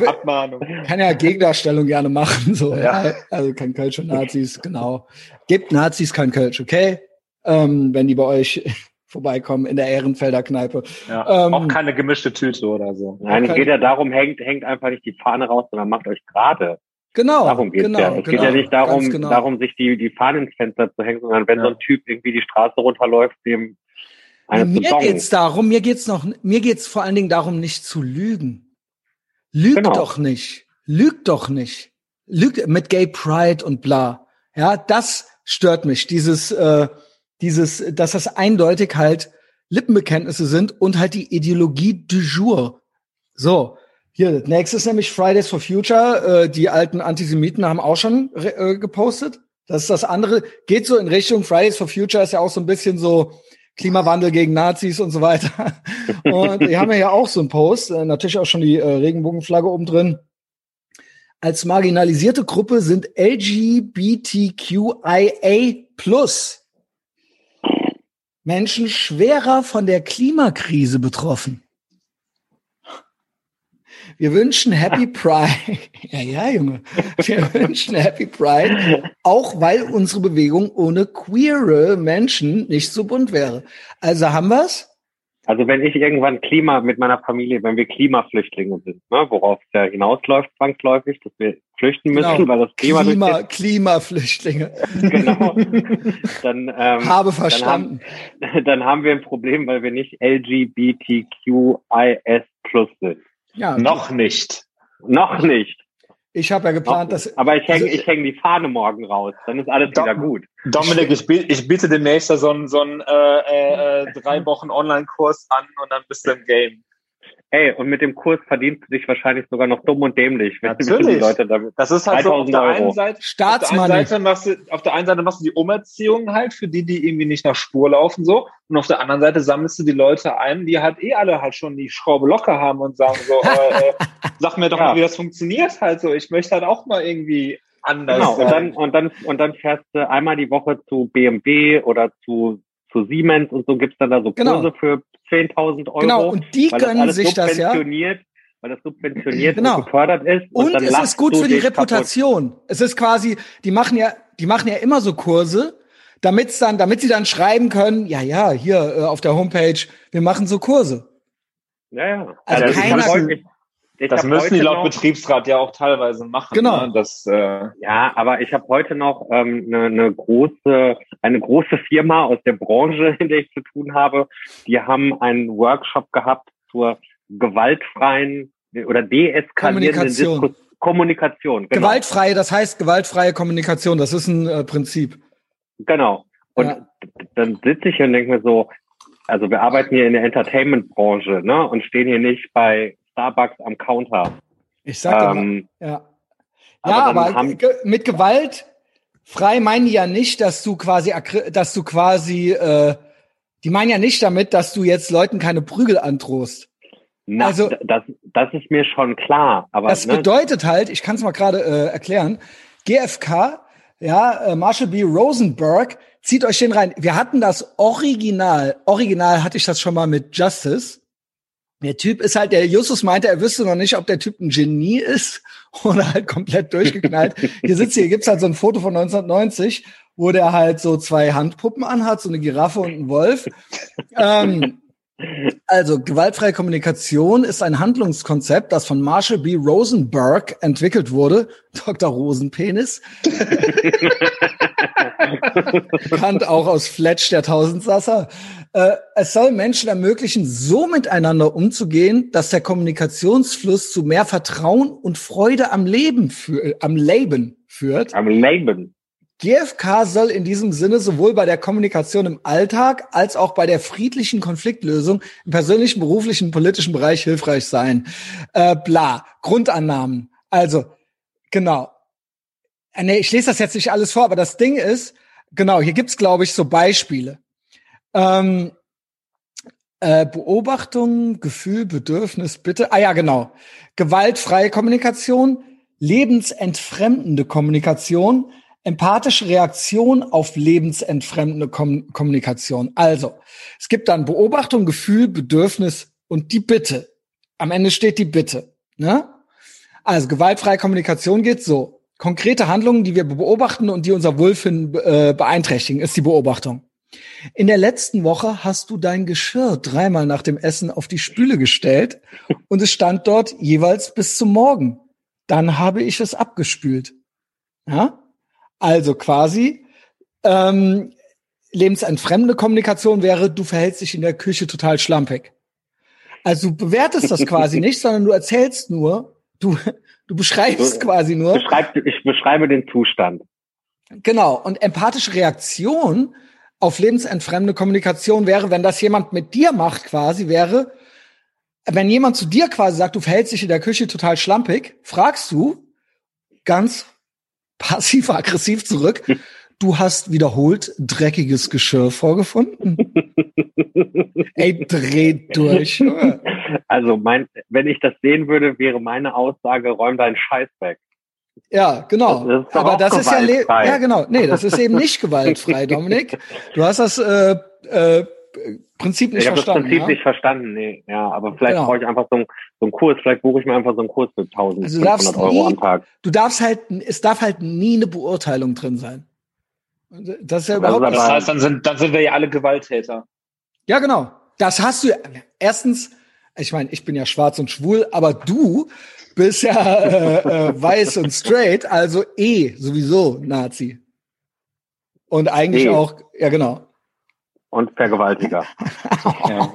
kann ja Gegendarstellung gerne machen, so. Ja. Also kein Kölsch und Nazis, genau. Gibt Nazis kein Kölsch, okay? Ähm, wenn die bei euch vorbeikommen in der Ehrenfelder Kneipe. Ja, ähm, auch keine gemischte Tüte oder so. Nein, es geht ja darum, hängt, hängt einfach nicht die Fahne raus, sondern macht euch gerade. Genau. Darum geht's genau, ja. Es genau, geht ja nicht darum, genau. darum, sich die, die Fahnen ins Fenster zu hängen, sondern wenn ja. so ein Typ irgendwie die Straße runterläuft, dem eine Mir zu geht's darum, mir geht's noch, mir geht's vor allen Dingen darum, nicht zu lügen. Lüg genau. doch nicht. Lüg doch nicht. Lüg mit Gay Pride und bla. Ja, das stört mich. Dieses, äh, dieses, dass das eindeutig halt Lippenbekenntnisse sind und halt die Ideologie du jour. So. Hier, nächstes nämlich Fridays for Future. Äh, die alten Antisemiten haben auch schon äh, gepostet. Das ist das andere. Geht so in Richtung Fridays for Future ist ja auch so ein bisschen so Klimawandel gegen Nazis und so weiter. Und die haben ja auch so einen Post, äh, natürlich auch schon die äh, Regenbogenflagge oben drin. Als marginalisierte Gruppe sind LGBTQIA Menschen schwerer von der Klimakrise betroffen. Wir wünschen Happy Pride. ja, ja, Junge. Wir wünschen Happy Pride, auch weil unsere Bewegung ohne queere Menschen nicht so bunt wäre. Also haben wir's? Also wenn ich irgendwann Klima mit meiner Familie, wenn wir Klimaflüchtlinge sind, ne, worauf es ja hinausläuft zwangsläufig, dass wir flüchten müssen, genau. weil das Klima Klima, Klimaflüchtlinge. genau. Dann ähm, habe verstanden. Dann haben, dann haben wir ein Problem, weil wir nicht LGBTQIS plus sind. Ja, noch nicht. Noch nicht. Ich habe ja geplant, dass. Aber ich hänge also, ich häng die Fahne morgen raus. Dann ist alles Do wieder gut. Dominik, ich, ich biete demnächst so einen so einen, äh, äh, äh, drei Wochen Online-Kurs an und dann bist du im Game. Ey, und mit dem Kurs verdienst du dich wahrscheinlich sogar noch dumm und dämlich. Natürlich. Die Leute damit das ist halt so auf der einen Seite. Auf der, einen Seite machst du, auf der einen Seite machst du die Umerziehung halt für die, die irgendwie nicht nach Spur laufen so. Und auf der anderen Seite sammelst du die Leute ein, die halt eh alle halt schon die Schraube locker haben und sagen so, äh, äh, sag mir doch ja. mal, wie das funktioniert halt so. Ich möchte halt auch mal irgendwie anders. Genau. Und dann, und dann, und dann fährst du einmal die Woche zu BMW oder zu zu Siemens und so gibt's dann da so genau. Kurse genau. für 10.000 Euro. Genau, und die gönnen sich das ja. Weil das subventioniert genau. und gefördert ist. Und, und es ist gut für die Reputation. Kaputt. Es ist quasi, die machen ja, die machen ja immer so Kurse, damit's dann, damit sie dann schreiben können, ja, ja, hier äh, auf der Homepage, wir machen so Kurse. Ja, ja. Also, also keiner, ich das müssen die laut noch, Betriebsrat ja auch teilweise machen. Genau. Ne? Das, äh ja, aber ich habe heute noch ähm, eine, eine große, eine große Firma aus der Branche, in der ich zu tun habe. Die haben einen Workshop gehabt zur gewaltfreien oder deeskalierenden Diskus Kommunikation. Genau. Gewaltfreie, das heißt gewaltfreie Kommunikation, das ist ein äh, Prinzip. Genau. Und ja. dann sitze ich und denke mir so, also wir arbeiten hier in der Entertainment-Branche, ne, und stehen hier nicht bei Starbucks am Counter. Ich sag ähm, mal, ja. Ja, aber, aber mit Gewalt frei meinen die ja nicht, dass du quasi, dass du quasi, äh, die meinen ja nicht damit, dass du jetzt Leuten keine Prügel androhst. Na, also das, das ist mir schon klar. Aber das ne? bedeutet halt, ich kann es mal gerade äh, erklären. GFK, ja, äh, Marshall B. Rosenberg, zieht euch den rein. Wir hatten das Original. Original hatte ich das schon mal mit Justice. Der Typ ist halt, der Justus meinte, er wüsste noch nicht, ob der Typ ein Genie ist oder halt komplett durchgeknallt. hier sitzt hier, gibt's halt so ein Foto von 1990, wo der halt so zwei Handpuppen anhat, so eine Giraffe und ein Wolf. ähm, also, gewaltfreie Kommunikation ist ein Handlungskonzept, das von Marshall B. Rosenberg entwickelt wurde. Dr. Rosenpenis. Bekannt auch aus Fletch, der Tausendsasser. Äh, es soll Menschen ermöglichen, so miteinander umzugehen, dass der Kommunikationsfluss zu mehr Vertrauen und Freude am Leben, für, am Leben führt. Am Leben. GFK soll in diesem Sinne sowohl bei der Kommunikation im Alltag als auch bei der friedlichen Konfliktlösung im persönlichen, beruflichen, politischen Bereich hilfreich sein. Äh, bla. Grundannahmen. Also, genau. Äh, nee, ich lese das jetzt nicht alles vor, aber das Ding ist, genau, hier gibt's glaube ich, so Beispiele. Ähm, äh, Beobachtung, Gefühl, Bedürfnis, Bitte. Ah ja, genau. Gewaltfreie Kommunikation, lebensentfremdende Kommunikation, empathische Reaktion auf lebensentfremdende Kom Kommunikation. Also, es gibt dann Beobachtung, Gefühl, Bedürfnis und die Bitte. Am Ende steht die Bitte. Ne? Also, gewaltfreie Kommunikation geht so. Konkrete Handlungen, die wir beobachten und die unser Wohlfinden äh, beeinträchtigen, ist die Beobachtung. In der letzten Woche hast du dein Geschirr dreimal nach dem Essen auf die Spüle gestellt und es stand dort jeweils bis zum Morgen. Dann habe ich es abgespült. Ja? Also quasi ähm, lebensentfremde Kommunikation wäre, du verhältst dich in der Küche total schlampig. Also du bewertest das quasi nicht, sondern du erzählst nur, du, du beschreibst quasi nur. Beschreib, ich beschreibe den Zustand. Genau. Und empathische Reaktion auf lebensentfremde Kommunikation wäre, wenn das jemand mit dir macht, quasi, wäre, wenn jemand zu dir quasi sagt, du verhältst dich in der Küche total schlampig, fragst du ganz passiv-aggressiv zurück. Du hast wiederholt dreckiges Geschirr vorgefunden. Ey, dreht durch. Also mein, wenn ich das sehen würde, wäre meine Aussage, räum deinen Scheiß weg. Ja, genau. Das Aber das ist ja, ja genau. Nee, das ist eben nicht gewaltfrei, Dominik. Du hast das äh, äh, Prinzip nicht ich verstanden. das Prinzip ja? nicht verstanden, nee. Ja, aber vielleicht genau. brauche ich einfach so einen, so einen Kurs, vielleicht buche ich mir einfach so einen Kurs für 1500 also Euro nie, am Tag. Du darfst halt, es darf halt nie eine Beurteilung drin sein. Das ist ja überhaupt also, Das heißt, dann sind, dann sind wir ja alle Gewalttäter. Ja, genau. Das hast du, erstens, ich meine, ich bin ja schwarz und schwul, aber du bist ja äh, äh, weiß und straight, also eh sowieso Nazi. Und eigentlich e. auch, ja genau und Vergewaltiger. ja.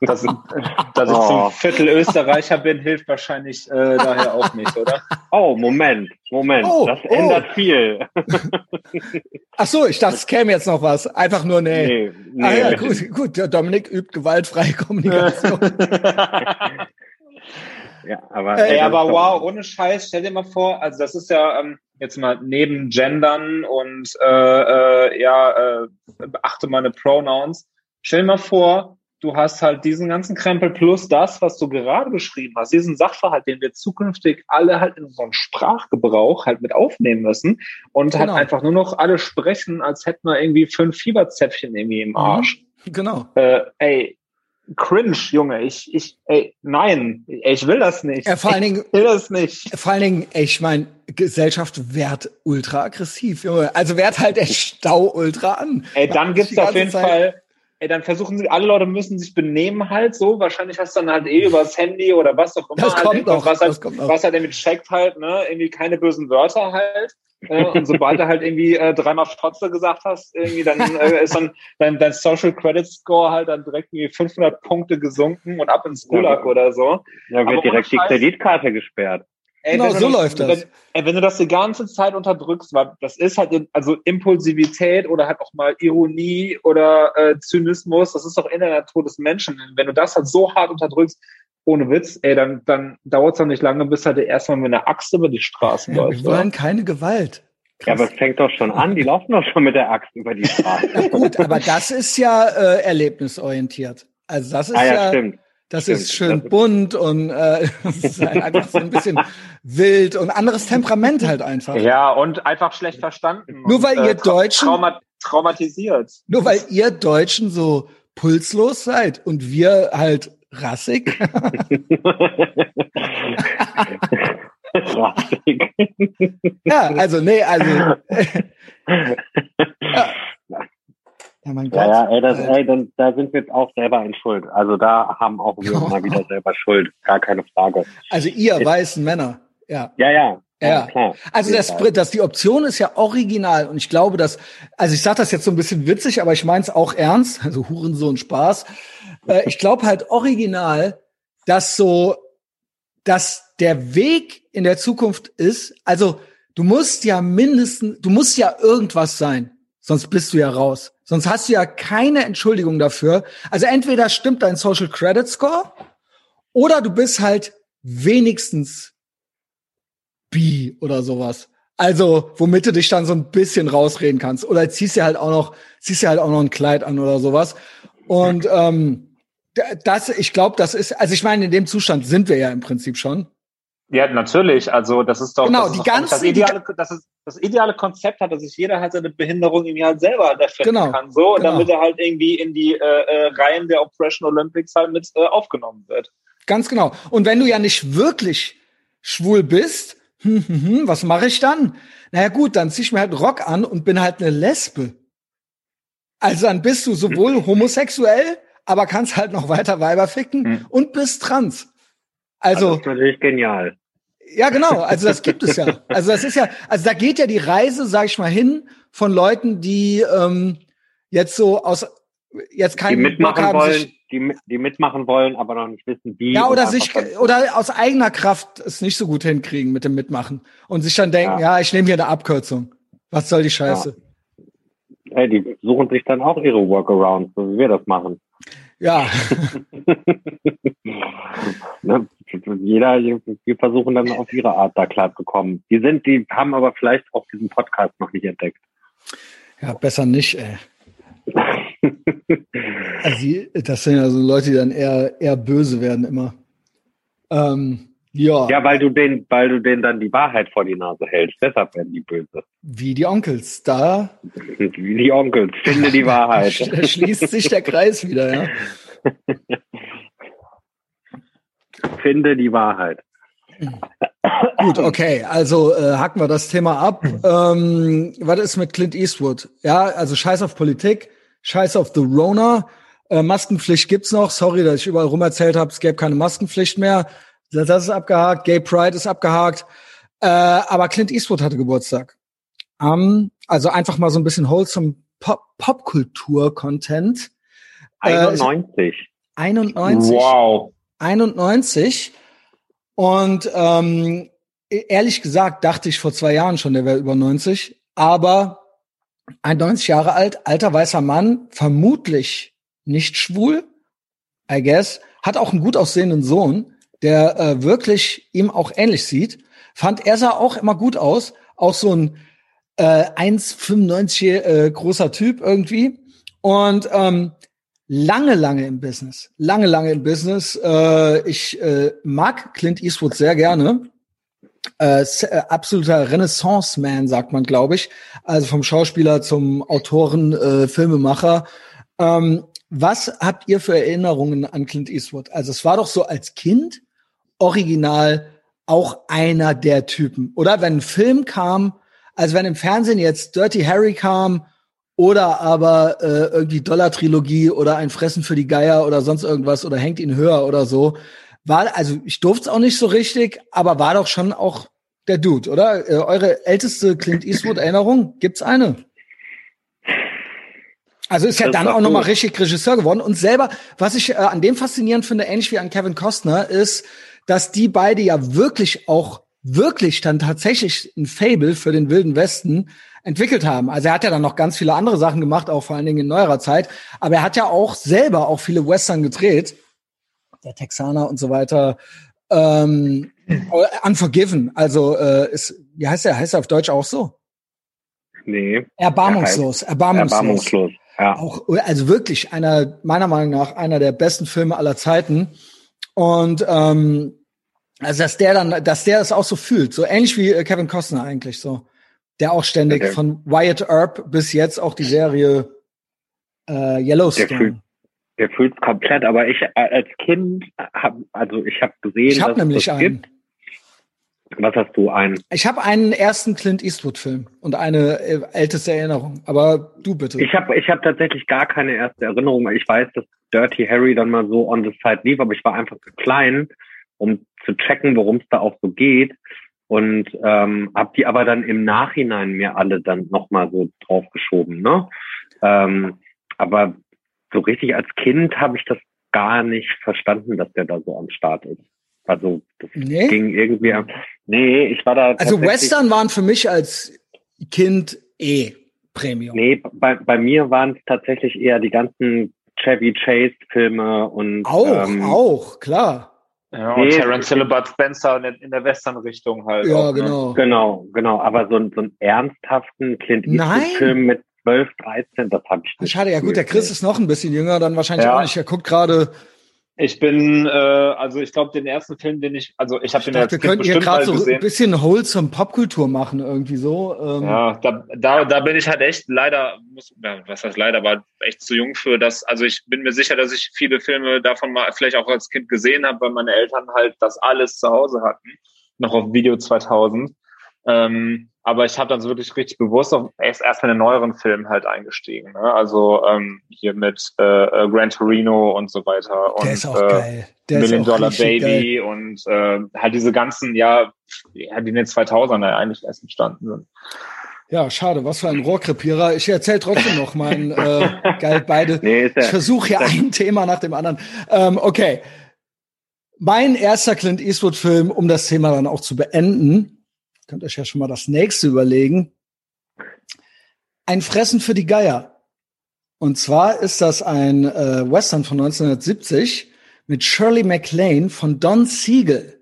dass, dass ich oh. zum Viertel Österreicher bin, hilft wahrscheinlich äh, daher auch nicht, oder? Oh, Moment, Moment, oh, das oh. ändert viel. Ach so, ich dachte, es käme jetzt noch was. Einfach nur, nee. nee, nee. Ah ja, gut, gut, der Dominik übt gewaltfreie Kommunikation. Ja, aber, Ey, aber wow, ohne Scheiß, stell dir mal vor, also das ist ja, ähm, jetzt mal neben Gendern und äh, äh, ja, äh, beachte meine Pronouns. Stell dir mal vor, du hast halt diesen ganzen Krempel plus das, was du gerade beschrieben hast, diesen Sachverhalt, den wir zukünftig alle halt in so Sprachgebrauch halt mit aufnehmen müssen und halt genau. halt einfach nur noch alle sprechen, als hätten wir irgendwie fünf Fieberzäpfchen irgendwie im Arsch. Mhm. Genau. Äh, ey, cringe, Junge. Ich, ich, ey, nein, ich will das nicht. Ja, vor allen Dingen, ich will das nicht. Vor allen Dingen, ich meine, Gesellschaft wehrt ultra aggressiv, Junge. Also wehrt halt der Stau ultra an. Ey, dann gibt's auf jeden Zeit Fall, ey, dann versuchen sie, alle Leute müssen sich benehmen halt so. Wahrscheinlich hast du dann halt eh übers Handy oder was auch immer. Das halt kommt noch, was halt, das kommt noch. Was halt irgendwie checkt halt, ne, irgendwie keine bösen Wörter halt. Äh, und sobald du halt irgendwie äh, dreimal Fotze gesagt hast, irgendwie dann äh, ist dann dein, dein Social Credit Score halt dann direkt irgendwie 500 Punkte gesunken und ab ins Gulag ja, oder so. Ja, wird direkt die Kreditkarte gesperrt. Ey, genau, so das, läuft das. Wenn, ey, wenn du das die ganze Zeit unterdrückst, das ist halt also Impulsivität oder halt auch mal Ironie oder äh, Zynismus, das ist doch in der Natur des Menschen. Wenn du das halt so hart unterdrückst, ohne Witz, ey, dann, dann dauert es doch nicht lange, bis halt erstmal mit einer Axt über die Straßen ja, läuft. Wir wollen keine Gewalt. Krass. Ja, aber es fängt doch schon an, die laufen doch schon mit der Axt über die Straße. Gut, aber das ist ja äh, erlebnisorientiert. Also das ist ah, ja, ja stimmt. Das Stimmt, ist schön das bunt und äh, ist halt einfach so ein bisschen wild und anderes Temperament halt einfach. Ja, und einfach schlecht verstanden. Nur weil und, ihr äh, Deutschen trauma traumatisiert. Nur weil ihr Deutschen so pulslos seid und wir halt rassig. rassig. ja, also nee, also ja. Ja, mein Gott. Ja, ja, ey, das, ey, dann, da sind wir jetzt auch selber in Schuld. Also da haben auch wir mal wieder selber Schuld. Gar keine Frage. Also ihr jetzt, weißen Männer. Ja. Ja, ja. Ja, klar. Also das, das, die Option ist ja original und ich glaube, dass, also ich sage das jetzt so ein bisschen witzig, aber ich meine es auch ernst, also Hurensohn Spaß. Äh, ich glaube halt original, dass so, dass der Weg in der Zukunft ist, also du musst ja mindestens, du musst ja irgendwas sein, sonst bist du ja raus. Sonst hast du ja keine Entschuldigung dafür. Also entweder stimmt dein Social Credit Score oder du bist halt wenigstens B oder sowas. Also, womit du dich dann so ein bisschen rausreden kannst. Oder ziehst dir halt auch noch, ziehst dir halt auch noch ein Kleid an oder sowas. Und ähm, das, ich glaube, das ist, also ich meine, in dem Zustand sind wir ja im Prinzip schon. Ja, natürlich. Also das ist doch genau, das, die ganzen, das ideale, das ist das ideale Konzept hat, dass sich jeder halt seine Behinderung irgendwie halt selber halt erfinden genau, kann, so, genau. damit er halt irgendwie in die äh, äh, Reihen der Oppression Olympics halt mit äh, aufgenommen wird. Ganz genau. Und wenn du ja nicht wirklich schwul bist, hm, hm, hm, was mache ich dann? Naja gut, dann zieh ich mir halt einen Rock an und bin halt eine Lesbe. Also dann bist du sowohl homosexuell, aber kannst halt noch weiter Weiber ficken hm. und bist trans. Also, das ist natürlich genial. Ja, genau. Also das gibt es ja. Also das ist ja, also da geht ja die Reise, sag ich mal, hin von Leuten, die ähm, jetzt so aus jetzt keinen die mitmachen haben, wollen, die, die mitmachen wollen, aber noch nicht wissen, wie. Ja, oder sich oder aus eigener Kraft es nicht so gut hinkriegen mit dem Mitmachen und sich dann denken, ja, ja ich nehme hier eine Abkürzung. Was soll die Scheiße? Ja. Hey, die suchen sich dann auch ihre Workarounds, so wie wir das machen. Ja. ne? Jeder, wir versuchen dann auf ihre Art da klar zu kommen. Die sind, die haben aber vielleicht auch diesen Podcast noch nicht entdeckt. Ja, besser nicht, ey. also, das sind ja so Leute, die dann eher, eher böse werden immer. Ähm, ja. Ja, weil du den, weil du denen dann die Wahrheit vor die Nase hältst. Deshalb werden die böse. Wie die Onkels. Da. Wie die Onkels. Finde die Wahrheit. da schließt sich der Kreis wieder, ja. Finde die Wahrheit. Gut, okay, also äh, hacken wir das Thema ab. Ähm, was ist mit Clint Eastwood? Ja, also Scheiß auf Politik, Scheiß auf The Rona. Äh, Maskenpflicht gibt's noch. Sorry, dass ich überall rum erzählt habe, es gäbe keine Maskenpflicht mehr. Das ist abgehakt. Gay Pride ist abgehakt. Äh, aber Clint Eastwood hatte Geburtstag. Um, also einfach mal so ein bisschen wholesome Popkultur-Content. Pop 91. Äh, 91. Wow. 91. Und ähm, ehrlich gesagt dachte ich vor zwei Jahren schon, der wäre über 90. Aber ein 90 Jahre alt, alter weißer Mann, vermutlich nicht schwul, I guess, hat auch einen gut aussehenden Sohn der äh, wirklich ihm auch ähnlich sieht. Fand er sah auch immer gut aus, auch so ein äh, 1,95 äh, großer Typ irgendwie und ähm, lange, lange im Business, lange, lange im Business. Äh, ich äh, mag Clint Eastwood sehr gerne. Äh, äh, absoluter Renaissance-Man, sagt man, glaube ich. Also vom Schauspieler zum Autoren, äh, Filmemacher. Ähm, was habt ihr für Erinnerungen an Clint Eastwood? Also es war doch so als Kind original auch einer der Typen. Oder wenn ein Film kam, also wenn im Fernsehen jetzt Dirty Harry kam oder aber äh, irgendwie Dollar-Trilogie oder ein Fressen für die Geier oder sonst irgendwas oder hängt ihn höher oder so, war, also ich durfte es auch nicht so richtig, aber war doch schon auch der Dude, oder? Äh, eure älteste Clint Eastwood-Erinnerung, gibt's eine? Also ist ja das dann auch nochmal richtig Regisseur geworden. Und selber, was ich äh, an dem faszinierend finde, ähnlich wie an Kevin Costner, ist, dass die beide ja wirklich auch wirklich dann tatsächlich ein Fable für den Wilden Westen entwickelt haben. Also er hat ja dann noch ganz viele andere Sachen gemacht, auch vor allen Dingen in neuerer Zeit. Aber er hat ja auch selber auch viele Western gedreht. Der Texaner und so weiter. Ähm, Unforgiven, also äh, ist, wie heißt er? Heißt er auf Deutsch auch so? Nee. Erbarmungslos, erbarmungslos. Erbarmungslos. Ja. Auch, also wirklich einer, meiner Meinung nach, einer der besten Filme aller Zeiten. Und ähm, also dass der dann, dass der das auch so fühlt, so ähnlich wie äh, Kevin Costner eigentlich so, der auch ständig okay. von Wyatt Earp bis jetzt auch die Serie äh, Yellowstone. Der fühlt, der fühlt komplett, aber ich äh, als Kind hab, also ich habe gesehen, ich hab dass nämlich das einen. gibt. Was hast du einen? Ich habe einen ersten Clint Eastwood-Film und eine äh, älteste Erinnerung. Aber du bitte. Ich habe ich hab tatsächlich gar keine erste Erinnerung. Ich weiß, dass Dirty Harry dann mal so on the side lief, aber ich war einfach zu klein, um zu checken, worum es da auch so geht. Und ähm, habe die aber dann im Nachhinein mir alle dann nochmal so draufgeschoben. Ne? Ähm, aber so richtig als Kind habe ich das gar nicht verstanden, dass der da so am Start ist. Also das nee? ging irgendwie. Nee, ich war da. Also Western waren für mich als Kind eh Premium. Nee, bei, bei mir waren es tatsächlich eher die ganzen Chevy Chase Filme und auch, ähm, auch klar. Ja, und nee, Terence Spencer in, der Western-Richtung halt. Ja, auch, ne? genau. Ne? Genau, genau. Aber so, so einen ernsthaften Clint Eastwood-Film mit 12, 13, das habe ich nicht. Schade, ja gut, der Chris ist noch ein bisschen jünger, dann wahrscheinlich ja. auch nicht. Er guckt gerade ich bin, äh, also ich glaube, den ersten Film, den ich, also ich habe den dachte, jetzt wir könnten hier gerade so ein bisschen wholesome Popkultur machen irgendwie so. Ähm. Ja, da, da, da bin ich halt echt leider, muss, ja, was heißt leider, war echt zu jung für das. Also ich bin mir sicher, dass ich viele Filme davon mal vielleicht auch als Kind gesehen habe, weil meine Eltern halt das alles zu Hause hatten, noch auf Video 2000. Ähm, aber ich habe dann so wirklich richtig bewusst auf erst, erst mit den neueren Filmen halt eingestiegen. Ne? Also ähm, hier mit äh, äh Gran Torino und so weiter. Und, ist äh, Million ist Dollar Baby geil. und äh, halt diese ganzen, ja, ja, die in den 2000er eigentlich erst entstanden sind. Ja, schade, was für ein Rohrkrepierer. Ich erzähle trotzdem noch mein äh, geil beide. Nee, ich versuche hier ein Thema nach dem anderen. Ähm, okay. Mein erster Clint Eastwood-Film, um das Thema dann auch zu beenden, Könnt euch ja schon mal das nächste überlegen. Ein Fressen für die Geier. Und zwar ist das ein äh, Western von 1970 mit Shirley MacLaine von Don Siegel.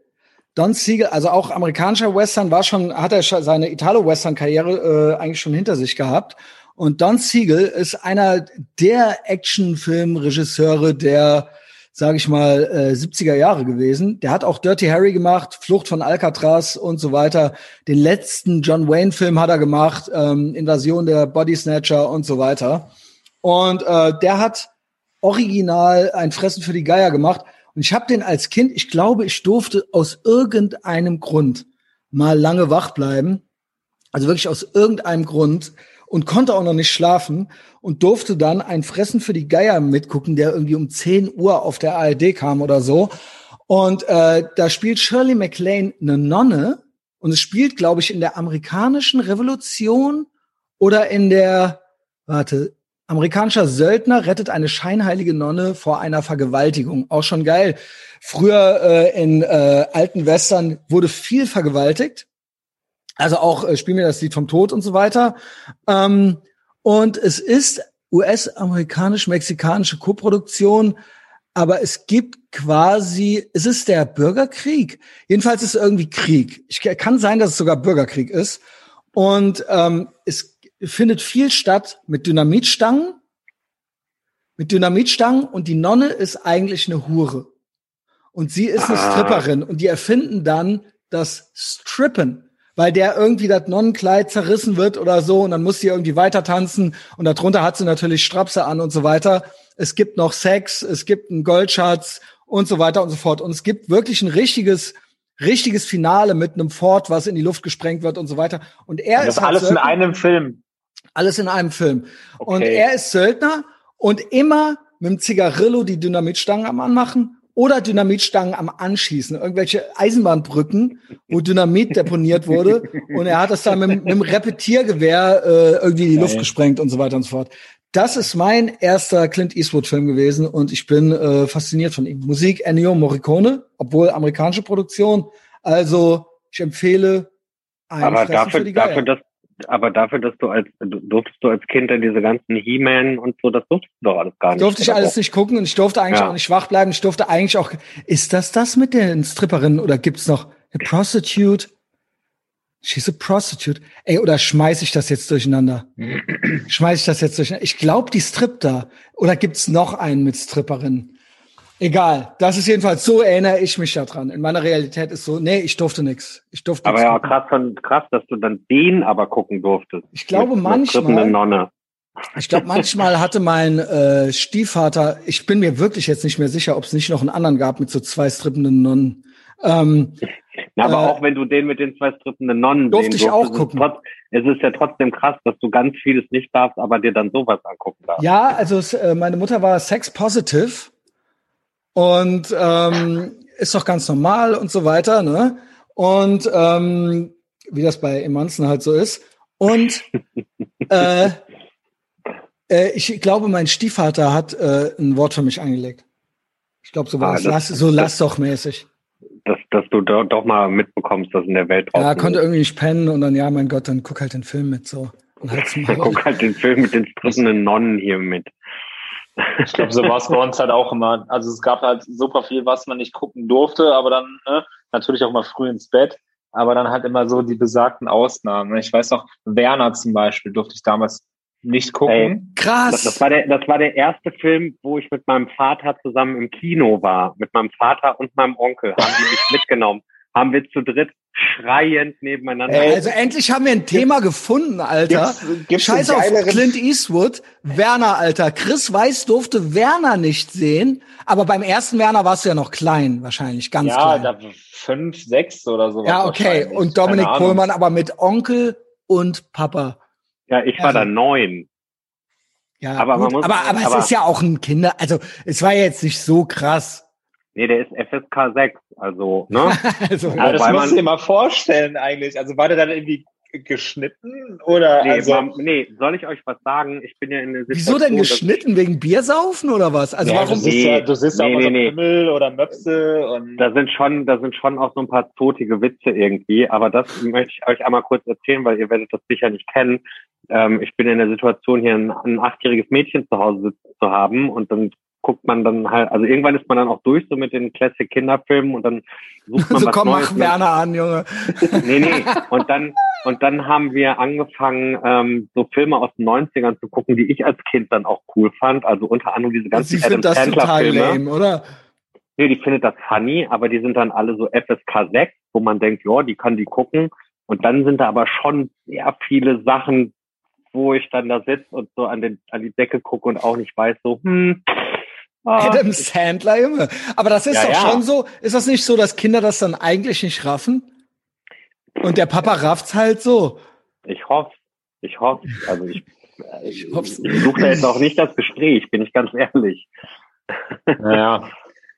Don Siegel, also auch amerikanischer Western, war schon, hat er seine Italo-Western-Karriere äh, eigentlich schon hinter sich gehabt. Und Don Siegel ist einer der Actionfilmregisseure, der sage ich mal, äh, 70er Jahre gewesen. Der hat auch Dirty Harry gemacht, Flucht von Alcatraz und so weiter. Den letzten John Wayne-Film hat er gemacht, ähm, Invasion der Body Snatcher und so weiter. Und äh, der hat original ein Fressen für die Geier gemacht. Und ich habe den als Kind, ich glaube, ich durfte aus irgendeinem Grund mal lange wach bleiben. Also wirklich aus irgendeinem Grund und konnte auch noch nicht schlafen und durfte dann ein Fressen für die Geier mitgucken, der irgendwie um 10 Uhr auf der ARD kam oder so. Und äh, da spielt Shirley MacLaine eine Nonne und es spielt, glaube ich, in der amerikanischen Revolution oder in der, warte, amerikanischer Söldner rettet eine scheinheilige Nonne vor einer Vergewaltigung. Auch schon geil. Früher äh, in äh, alten Western wurde viel vergewaltigt also auch äh, Spiel mir das Lied vom Tod und so weiter. Ähm, und es ist US-amerikanisch-mexikanische Koproduktion, aber es gibt quasi, es ist der Bürgerkrieg. Jedenfalls ist es irgendwie Krieg. Ich kann sein, dass es sogar Bürgerkrieg ist. Und ähm, es findet viel statt mit Dynamitstangen. Mit Dynamitstangen und die Nonne ist eigentlich eine Hure. Und sie ist eine ah. Stripperin und die erfinden dann das Strippen weil der irgendwie das Nonnenkleid zerrissen wird oder so und dann muss sie irgendwie weiter tanzen und darunter hat sie natürlich Strapse an und so weiter. Es gibt noch Sex, es gibt einen Goldschatz und so weiter und so fort. Und es gibt wirklich ein richtiges, richtiges Finale mit einem Fort, was in die Luft gesprengt wird und so weiter. Und er das ist alles in einem Film. Alles in einem Film. Okay. Und er ist Söldner und immer mit dem Zigarillo die Dynamitstangen am Anmachen oder Dynamitstangen am Anschießen, irgendwelche Eisenbahnbrücken, wo Dynamit deponiert wurde und er hat das dann mit, mit einem Repetiergewehr äh, irgendwie in die Luft gesprengt und so weiter und so fort. Das ist mein erster Clint Eastwood-Film gewesen und ich bin äh, fasziniert von ihm. Musik Ennio Morricone, obwohl amerikanische Produktion. Also Ich empfehle ein aber Fressen dafür, dafür, dass aber dafür, dass du als durftest du als Kind dann diese ganzen He-Man und so, das durftest du doch alles gar nicht. Durfte ich alles nicht gucken und ich durfte eigentlich ja. auch nicht wach bleiben. Ich durfte eigentlich auch. Ist das das mit den Stripperinnen oder gibt's noch eine Prostitute? She's a prostitute. Ey, oder schmeiß ich das jetzt durcheinander? schmeiß ich das jetzt durcheinander? Ich glaube, die strippt da. Oder gibt's noch einen mit Stripperinnen? Egal. Das ist jedenfalls so erinnere ich mich daran. In meiner Realität ist so, nee, ich durfte nix. Ich durfte Aber ja, krass, krass, dass du dann den aber gucken durftest. Ich glaube mit, manchmal. Nonne. Ich glaube, manchmal hatte mein äh, Stiefvater, ich bin mir wirklich jetzt nicht mehr sicher, ob es nicht noch einen anderen gab mit so zwei strippenden Nonnen. Ähm, Na, aber äh, auch wenn du den mit den zwei strippenden Nonnen durfte ich auch gucken. Trotz, es ist ja trotzdem krass, dass du ganz vieles nicht darfst, aber dir dann sowas angucken darfst. Ja, also es, äh, meine Mutter war sex positive und ähm, ist doch ganz normal und so weiter, ne? Und ähm, wie das bei Emanzen halt so ist. Und äh, äh, ich glaube, mein Stiefvater hat äh, ein Wort für mich angelegt. Ich glaube, so war ah, es. Lass, so lass doch mäßig. Dass, dass du do, doch mal mitbekommst, dass in der Welt draußen Ja, konnte irgendwie nicht pennen und dann, ja, mein Gott, dann guck halt den Film mit so. Und halt's guck halt den Film mit den strittenden Nonnen hier mit. Ich glaube, so war es bei uns halt auch immer. Also es gab halt super viel, was man nicht gucken durfte, aber dann ne, natürlich auch mal früh ins Bett, aber dann halt immer so die besagten Ausnahmen. Ich weiß noch, Werner zum Beispiel durfte ich damals nicht gucken. Ey, Krass. Das, das, war der, das war der erste Film, wo ich mit meinem Vater zusammen im Kino war. Mit meinem Vater und meinem Onkel haben die mich mitgenommen haben wir zu dritt schreiend nebeneinander. Ey, also endlich haben wir ein Thema gefunden, Alter. Gibt's, gibt's Scheiß auf Clint Eastwood. Werner, Alter. Chris Weiß durfte Werner nicht sehen, aber beim ersten Werner warst du ja noch klein, wahrscheinlich, ganz ja, klein. Ja, fünf, sechs oder so. Ja, okay. Und Dominik Pohlmann aber mit Onkel und Papa. Ja, ich war ja. da neun. Ja, aber, gut, man muss, aber, aber, aber es ist ja auch ein Kinder, also es war jetzt nicht so krass. Nee, der ist FSK 6, also, ne? also, ja, das muss ich dir mal vorstellen eigentlich. Also war der dann irgendwie geschnitten oder? Nee, also, man, nee, soll ich euch was sagen? Ich bin ja in der Situation, Wieso denn geschnitten? Wegen Biersaufen oder was? Also ja, warum? Du siehst ja, du siehst nee, auch nee, so nee. Pimmel oder Möpse und. Da sind schon, da sind schon auch so ein paar zotige Witze irgendwie, aber das möchte ich euch einmal kurz erzählen, weil ihr werdet das sicher nicht kennen. Ähm, ich bin in der Situation, hier ein, ein achtjähriges Mädchen zu Hause sitzen zu haben und dann guckt man dann halt, also irgendwann ist man dann auch durch so mit den Classic Kinderfilmen und dann sucht man so was komm, Neues. mach Werner an, Junge. nee, nee. Und dann, und dann haben wir angefangen, ähm, so Filme aus den 90ern zu gucken, die ich als Kind dann auch cool fand. Also unter anderem diese ganzen Sie Adam Sandler Filme. Lame, oder? Nee, die findet das funny, aber die sind dann alle so FSK 6, wo man denkt, ja, die kann die gucken. Und dann sind da aber schon sehr viele Sachen, wo ich dann da sitze und so an, den, an die Decke gucke und auch nicht weiß, so, hm. Adam Sandler, Junge. Aber das ist ja, doch ja. schon so. Ist das nicht so, dass Kinder das dann eigentlich nicht raffen? Und der Papa rafft's halt so. Ich hoffe. Ich hoffe. Also ich, ich, ich suche da jetzt auch nicht das Gespräch, bin ich ganz ehrlich. Naja.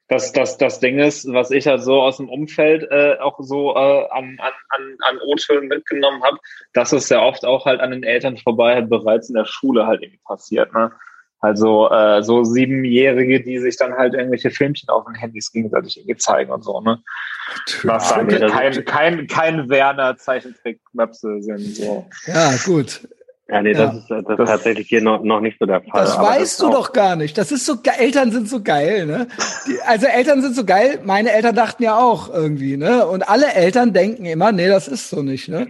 Das, das, das Ding ist, was ich halt so aus dem Umfeld äh, auch so äh, an, an, an, an O-Tönen mitgenommen habe, dass es ja oft auch halt an den Eltern vorbei halt bereits in der Schule halt irgendwie passiert. Ne? Also äh, so Siebenjährige, die sich dann halt irgendwelche Filmchen auf den Handys gegenseitig irgendwie zeigen und so, ne? Was dann ja, kein, kein, kein Werner Zeichentrick-Möpse sind. So. Ja, gut. Ja, nee, ja. das ist, das, das tatsächlich hier noch, noch nicht so der Fall. Das weißt das du doch gar nicht. Das ist so, Eltern sind so geil, ne? Die, also Eltern sind so geil. Meine Eltern dachten ja auch irgendwie, ne? Und alle Eltern denken immer, nee, das ist so nicht, ne?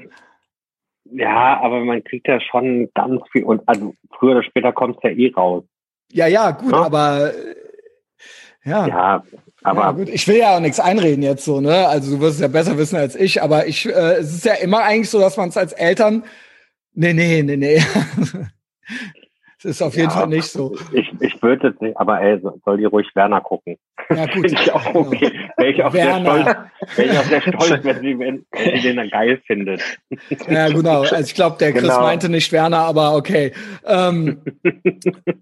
Ja, aber man kriegt ja schon ganz viel und also früher oder später kommt es ja eh raus. Ja, ja, gut, ja? aber ja. Ja, aber ja, gut. ich will ja auch nichts einreden jetzt so, ne? Also du wirst es ja besser wissen als ich, aber ich, äh, es ist ja immer eigentlich so, dass man es als Eltern, nee, nee, nee, nee. Das ist auf jeden ja, Fall nicht so. Ich, ich würde es nicht, aber ey, soll die ruhig Werner gucken. Ja, gut. ich auch genau. okay. Wäre ich auch sehr stolz, ich sehr stolz, wenn sie, wenn, wenn sie den dann geil findet. Ja, genau. Also ich glaube, der Chris genau. meinte nicht Werner, aber okay. Ähm,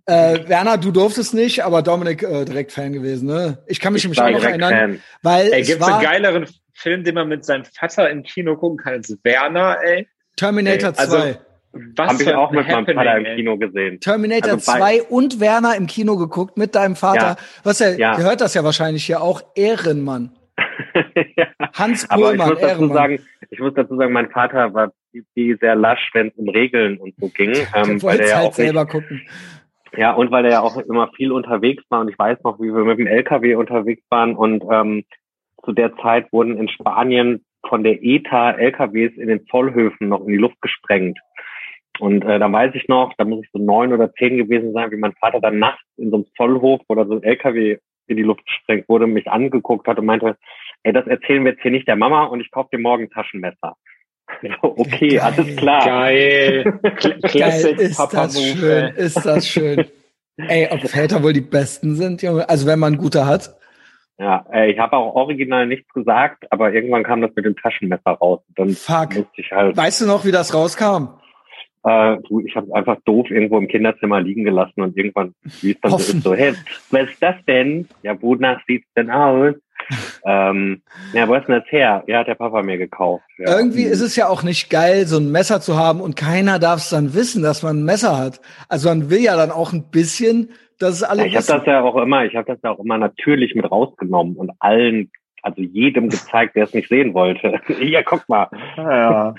äh, Werner, du durftest nicht, aber Dominik äh, direkt Fan gewesen, ne? Ich kann mich nämlich auch noch erinnern. Fan. Weil ey, gibt's einen geileren Film, den man mit seinem Vater im Kino gucken kann als Werner, ey? Terminator ey, also, 2. Was Hab ich auch mit meinem Vater im Kino gesehen. Terminator also 2 und Werner im Kino geguckt mit deinem Vater. Ja. Was ja, ja. gehört das ja wahrscheinlich hier auch Ehrenmann. ja. Hans Pohlmann, Aber ich muss dazu sagen, ich muss dazu sagen, mein Vater war die sehr lasch, wenn es um Regeln und so ging. Ähm, weil der ja halt auch selber nicht, gucken. Ja, und weil er ja auch immer viel unterwegs war und ich weiß noch, wie wir mit dem LKW unterwegs waren und ähm, zu der Zeit wurden in Spanien von der ETA LKWs in den Zollhöfen noch in die Luft gesprengt. Und äh, da weiß ich noch, da muss ich so neun oder zehn gewesen sein, wie mein Vater dann nachts in so einem Zollhof oder so ein LKW in die Luft gesprengt wurde, mich angeguckt hat und meinte, ey, das erzählen wir jetzt hier nicht der Mama und ich kaufe dir morgen Taschenmesser. okay, Geil. alles klar. Geil. Classic Geil, ist Papa das Move, schön, ey. ist das schön. ey, ob Väter wohl die Besten sind, Junge? Also wenn man gute hat. Ja, äh, ich habe auch original nichts gesagt, aber irgendwann kam das mit dem Taschenmesser raus. Dann Fuck. Ich halt, weißt du noch, wie das rauskam? Äh, du, ich habe einfach doof irgendwo im Kinderzimmer liegen gelassen und irgendwann, wie es dann so ist, so, hey, was ist das denn? Ja, wonach sieht's denn aus? ähm, ja, wo ist denn das her? Ja, hat der Papa mir gekauft. Ja. Irgendwie ist es ja auch nicht geil, so ein Messer zu haben und keiner darf es dann wissen, dass man ein Messer hat. Also man will ja dann auch ein bisschen, dass es alle ja, Ich habe das ja auch immer, ich habe das ja auch immer natürlich mit rausgenommen und allen, also jedem gezeigt, der es nicht sehen wollte. ja, guck mal. Ja.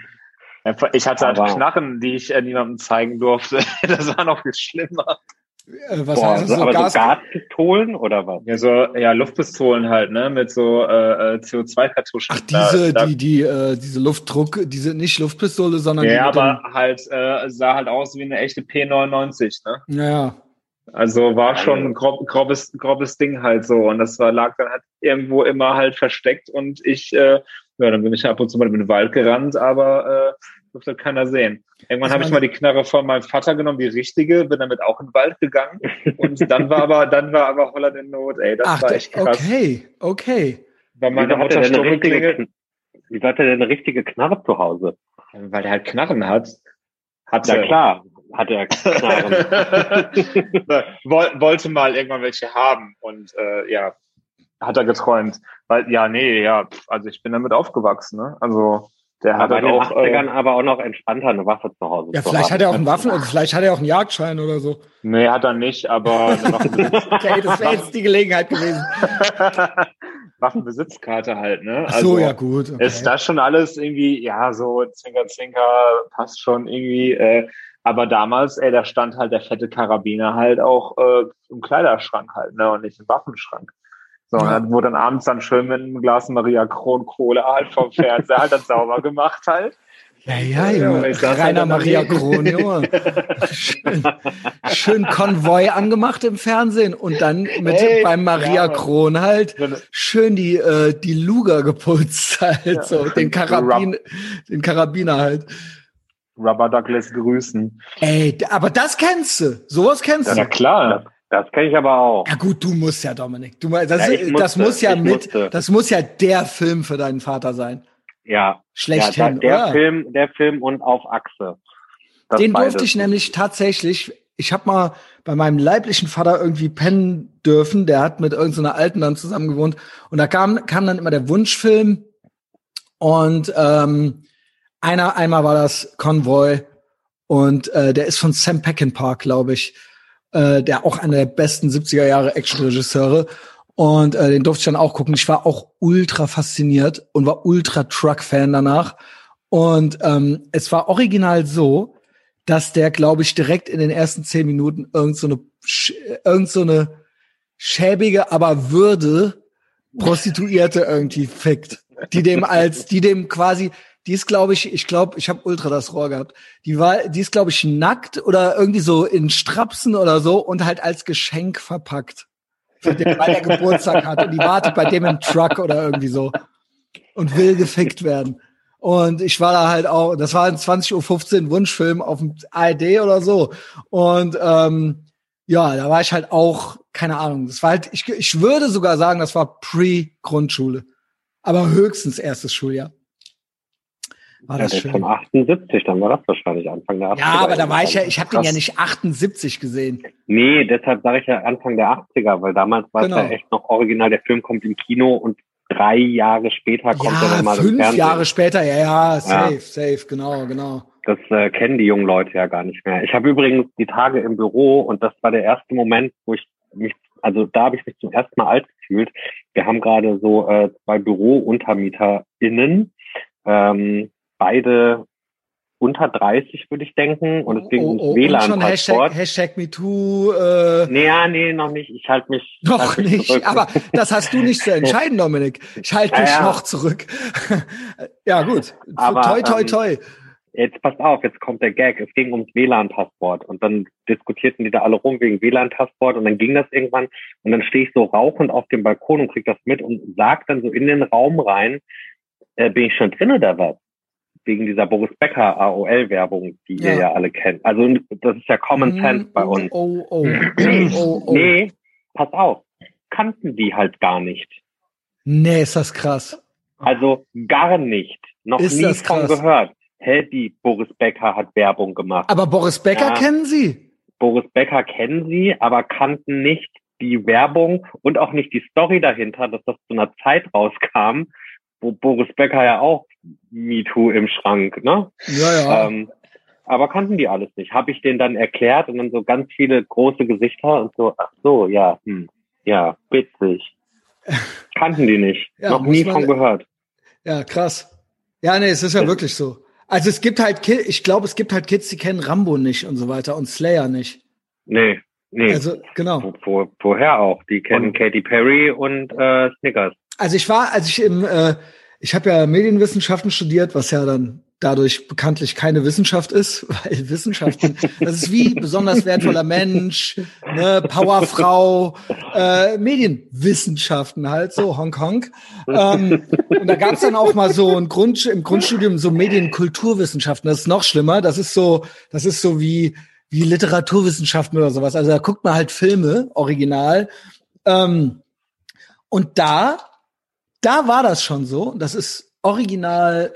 Ich hatte halt Knarren, die ich äh, niemandem zeigen durfte. das war noch viel schlimmer. Äh, was Boah, heißt das? So, aber Gas so Gaspistolen oder was? Ja, so ja Luftpistolen halt, ne, mit so äh, äh CO2-Kartuschen. Ach, diese, da, die, die, äh, diese Luftdruck, diese nicht Luftpistole, sondern ja, aber halt äh, sah halt aus wie eine echte P99, ne? Ja. Also war schon ein grob, grobes, grobes Ding halt so und das war lag dann halt irgendwo immer halt versteckt und ich äh, ja, dann bin ich ab und zu mal in den Wald gerannt, aber äh, durfte keiner sehen. Irgendwann habe ich mal die Knarre von meinem Vater genommen, die richtige, bin damit auch in den Wald gegangen und dann war aber, dann war aber Holland in Not, ey, das Ach, war echt krass. Okay, okay. Weil meine Mutter Stunde klingelt. Wie hat er denn eine richtige Knarre zu Hause? Weil er halt Knarren hat. Hat ja klar, hat er Knarren. Wollte mal irgendwann welche haben und äh, ja, hat er geträumt. Weil, ja, nee, ja, also ich bin damit aufgewachsen, ne? Also der hat den auch, 80ern äh, aber auch noch entspannter eine Waffe zu Hause. Ja, vielleicht haben. hat er auch einen Waffen, und vielleicht hat er auch einen Jagdschein oder so. Nee, hat er nicht, aber okay, das wäre jetzt die Gelegenheit gewesen. Waffenbesitzkarte halt, ne? Ach so, also, ja gut. Okay. Ist das schon alles irgendwie, ja, so Zwinker, Zwinker, passt schon irgendwie. Äh, aber damals, ey, da stand halt der fette Karabiner halt auch äh, im Kleiderschrank halt, ne? Und nicht im Waffenschrank. So, und dann wurde dann abends dann schön mit einem Glas Maria Kron Cola halt vom Fernseher halt dann sauber gemacht halt. Ja, ja, Junge. Ja, Rainer halt Maria Kron, Junge. schön, schön Konvoi angemacht im Fernsehen und dann mit hey, beim Maria ja, Kron halt schön die, äh, die Luger geputzt halt, ja. so, den Karabin, den Karabiner halt. Rubber Douglas grüßen. Ey, aber das kennst du. Sowas kennst ja, du. Ja, klar. Das kenne ich aber auch. Ja gut, du musst ja, Dominik. Du, das, ja, musste, das muss ja mit, musste. das muss ja der Film für deinen Vater sein. Ja. Schlechthin, ja, der oder? Film, der Film und auf Achse. Das Den durfte ich nämlich tatsächlich, ich habe mal bei meinem leiblichen Vater irgendwie pennen dürfen, der hat mit irgendeiner Alten dann zusammen gewohnt und da kam, kam dann immer der Wunschfilm und ähm, einer, einmal war das Convoy und äh, der ist von Sam Peckinpah, glaube ich äh, der auch einer der besten 70er Jahre Actionregisseure. Und äh, den durfte ich dann auch gucken. Ich war auch ultra fasziniert und war ultra Truck-Fan danach. Und ähm, es war original so, dass der, glaube ich, direkt in den ersten zehn Minuten irgend so eine, irgend so eine schäbige, aber würde Prostituierte irgendwie fickt, die dem als, die dem quasi, die ist, glaube ich, ich glaube, ich habe ultra das Rohr gehabt. Die war, die ist, glaube ich, nackt oder irgendwie so in Strapsen oder so und halt als Geschenk verpackt. Für den, weil er Geburtstag hat und die wartet bei dem im Truck oder irgendwie so und will gefickt werden. Und ich war da halt auch, das war ein 20.15 Uhr Wunschfilm auf dem ARD oder so. Und ähm, ja, da war ich halt auch, keine Ahnung, das war halt, ich, ich würde sogar sagen, das war Pre-Grundschule. Aber höchstens erstes Schuljahr. War ja, das schön. von 78, dann war das wahrscheinlich Anfang der 80er. Ja, aber da war ich ja, ich habe den ja nicht 78 gesehen. Nee, deshalb sage ich ja Anfang der 80er, weil damals war genau. es ja echt noch original, der Film kommt im Kino und drei Jahre später kommt ja, er dann mal fünf im Fernsehen. Jahre später, ja, ja, safe, ja. safe, genau, genau. Das äh, kennen die jungen Leute ja gar nicht mehr. Ich habe übrigens die Tage im Büro und das war der erste Moment, wo ich mich also da habe ich mich zum ersten Mal alt gefühlt. Wir haben gerade so äh, zwei BürountermieterInnen, ähm, beide unter 30, würde ich denken. Und es ging oh, ums oh, WLAN-Passport. Hashtag, Hashtag MeToo. Äh, nee, ja, nee, noch nicht. Ich halte mich. Noch halt mich nicht. Zurück. Aber das hast du nicht zu entscheiden, Dominik. Ich halte mich ja, ja. noch zurück. ja, gut. Aber, toi, toi, ähm, toi. Jetzt passt auf, jetzt kommt der Gag. Es ging ums WLAN-Passport. Und dann diskutierten die da alle rum wegen WLAN-Passport. Und dann ging das irgendwann. Und dann stehe ich so rauchend auf dem Balkon und krieg das mit und sag dann so in den Raum rein, äh, bin ich schon drin oder was? Wegen dieser Boris Becker AOL-Werbung, die ja. ihr ja alle kennt. Also das ist ja Common mm, Sense bei uns. Oh, oh, oh, oh, nee, pass auf, kannten die halt gar nicht. Nee, ist das krass. Also gar nicht. Noch ist nie von gehört. Hä, die Boris Becker hat Werbung gemacht. Aber Boris Becker ja, kennen Sie? Boris Becker kennen Sie, aber kannten nicht die Werbung und auch nicht die Story dahinter, dass das zu einer Zeit rauskam, Boris Becker ja auch MeToo im Schrank, ne? Ja, ja. Ähm, aber kannten die alles nicht. Habe ich denen dann erklärt und dann so ganz viele große Gesichter und so, ach so, ja, hm, ja, witzig. Kannten die nicht. Ja, Noch nie von gehört. Ja, krass. Ja, nee, es ist ja wirklich so. Also es gibt halt, ich glaube, es gibt halt Kids, die kennen Rambo nicht und so weiter und Slayer nicht. Nee, nee. Also, genau. Wo, woher auch? Die kennen und, Katy Perry und äh, Snickers. Also ich war, als ich im, äh, ich habe ja Medienwissenschaften studiert, was ja dann dadurch bekanntlich keine Wissenschaft ist, weil Wissenschaften, das ist wie besonders wertvoller Mensch, ne, Powerfrau, äh, Medienwissenschaften halt, so Hongkong. Ähm, und da gab's dann auch mal so ein Grund, im Grundstudium so Medienkulturwissenschaften, das ist noch schlimmer, das ist so, das ist so wie, wie Literaturwissenschaften oder sowas. Also da guckt man halt Filme, original. Ähm, und da da war das schon so. Das ist original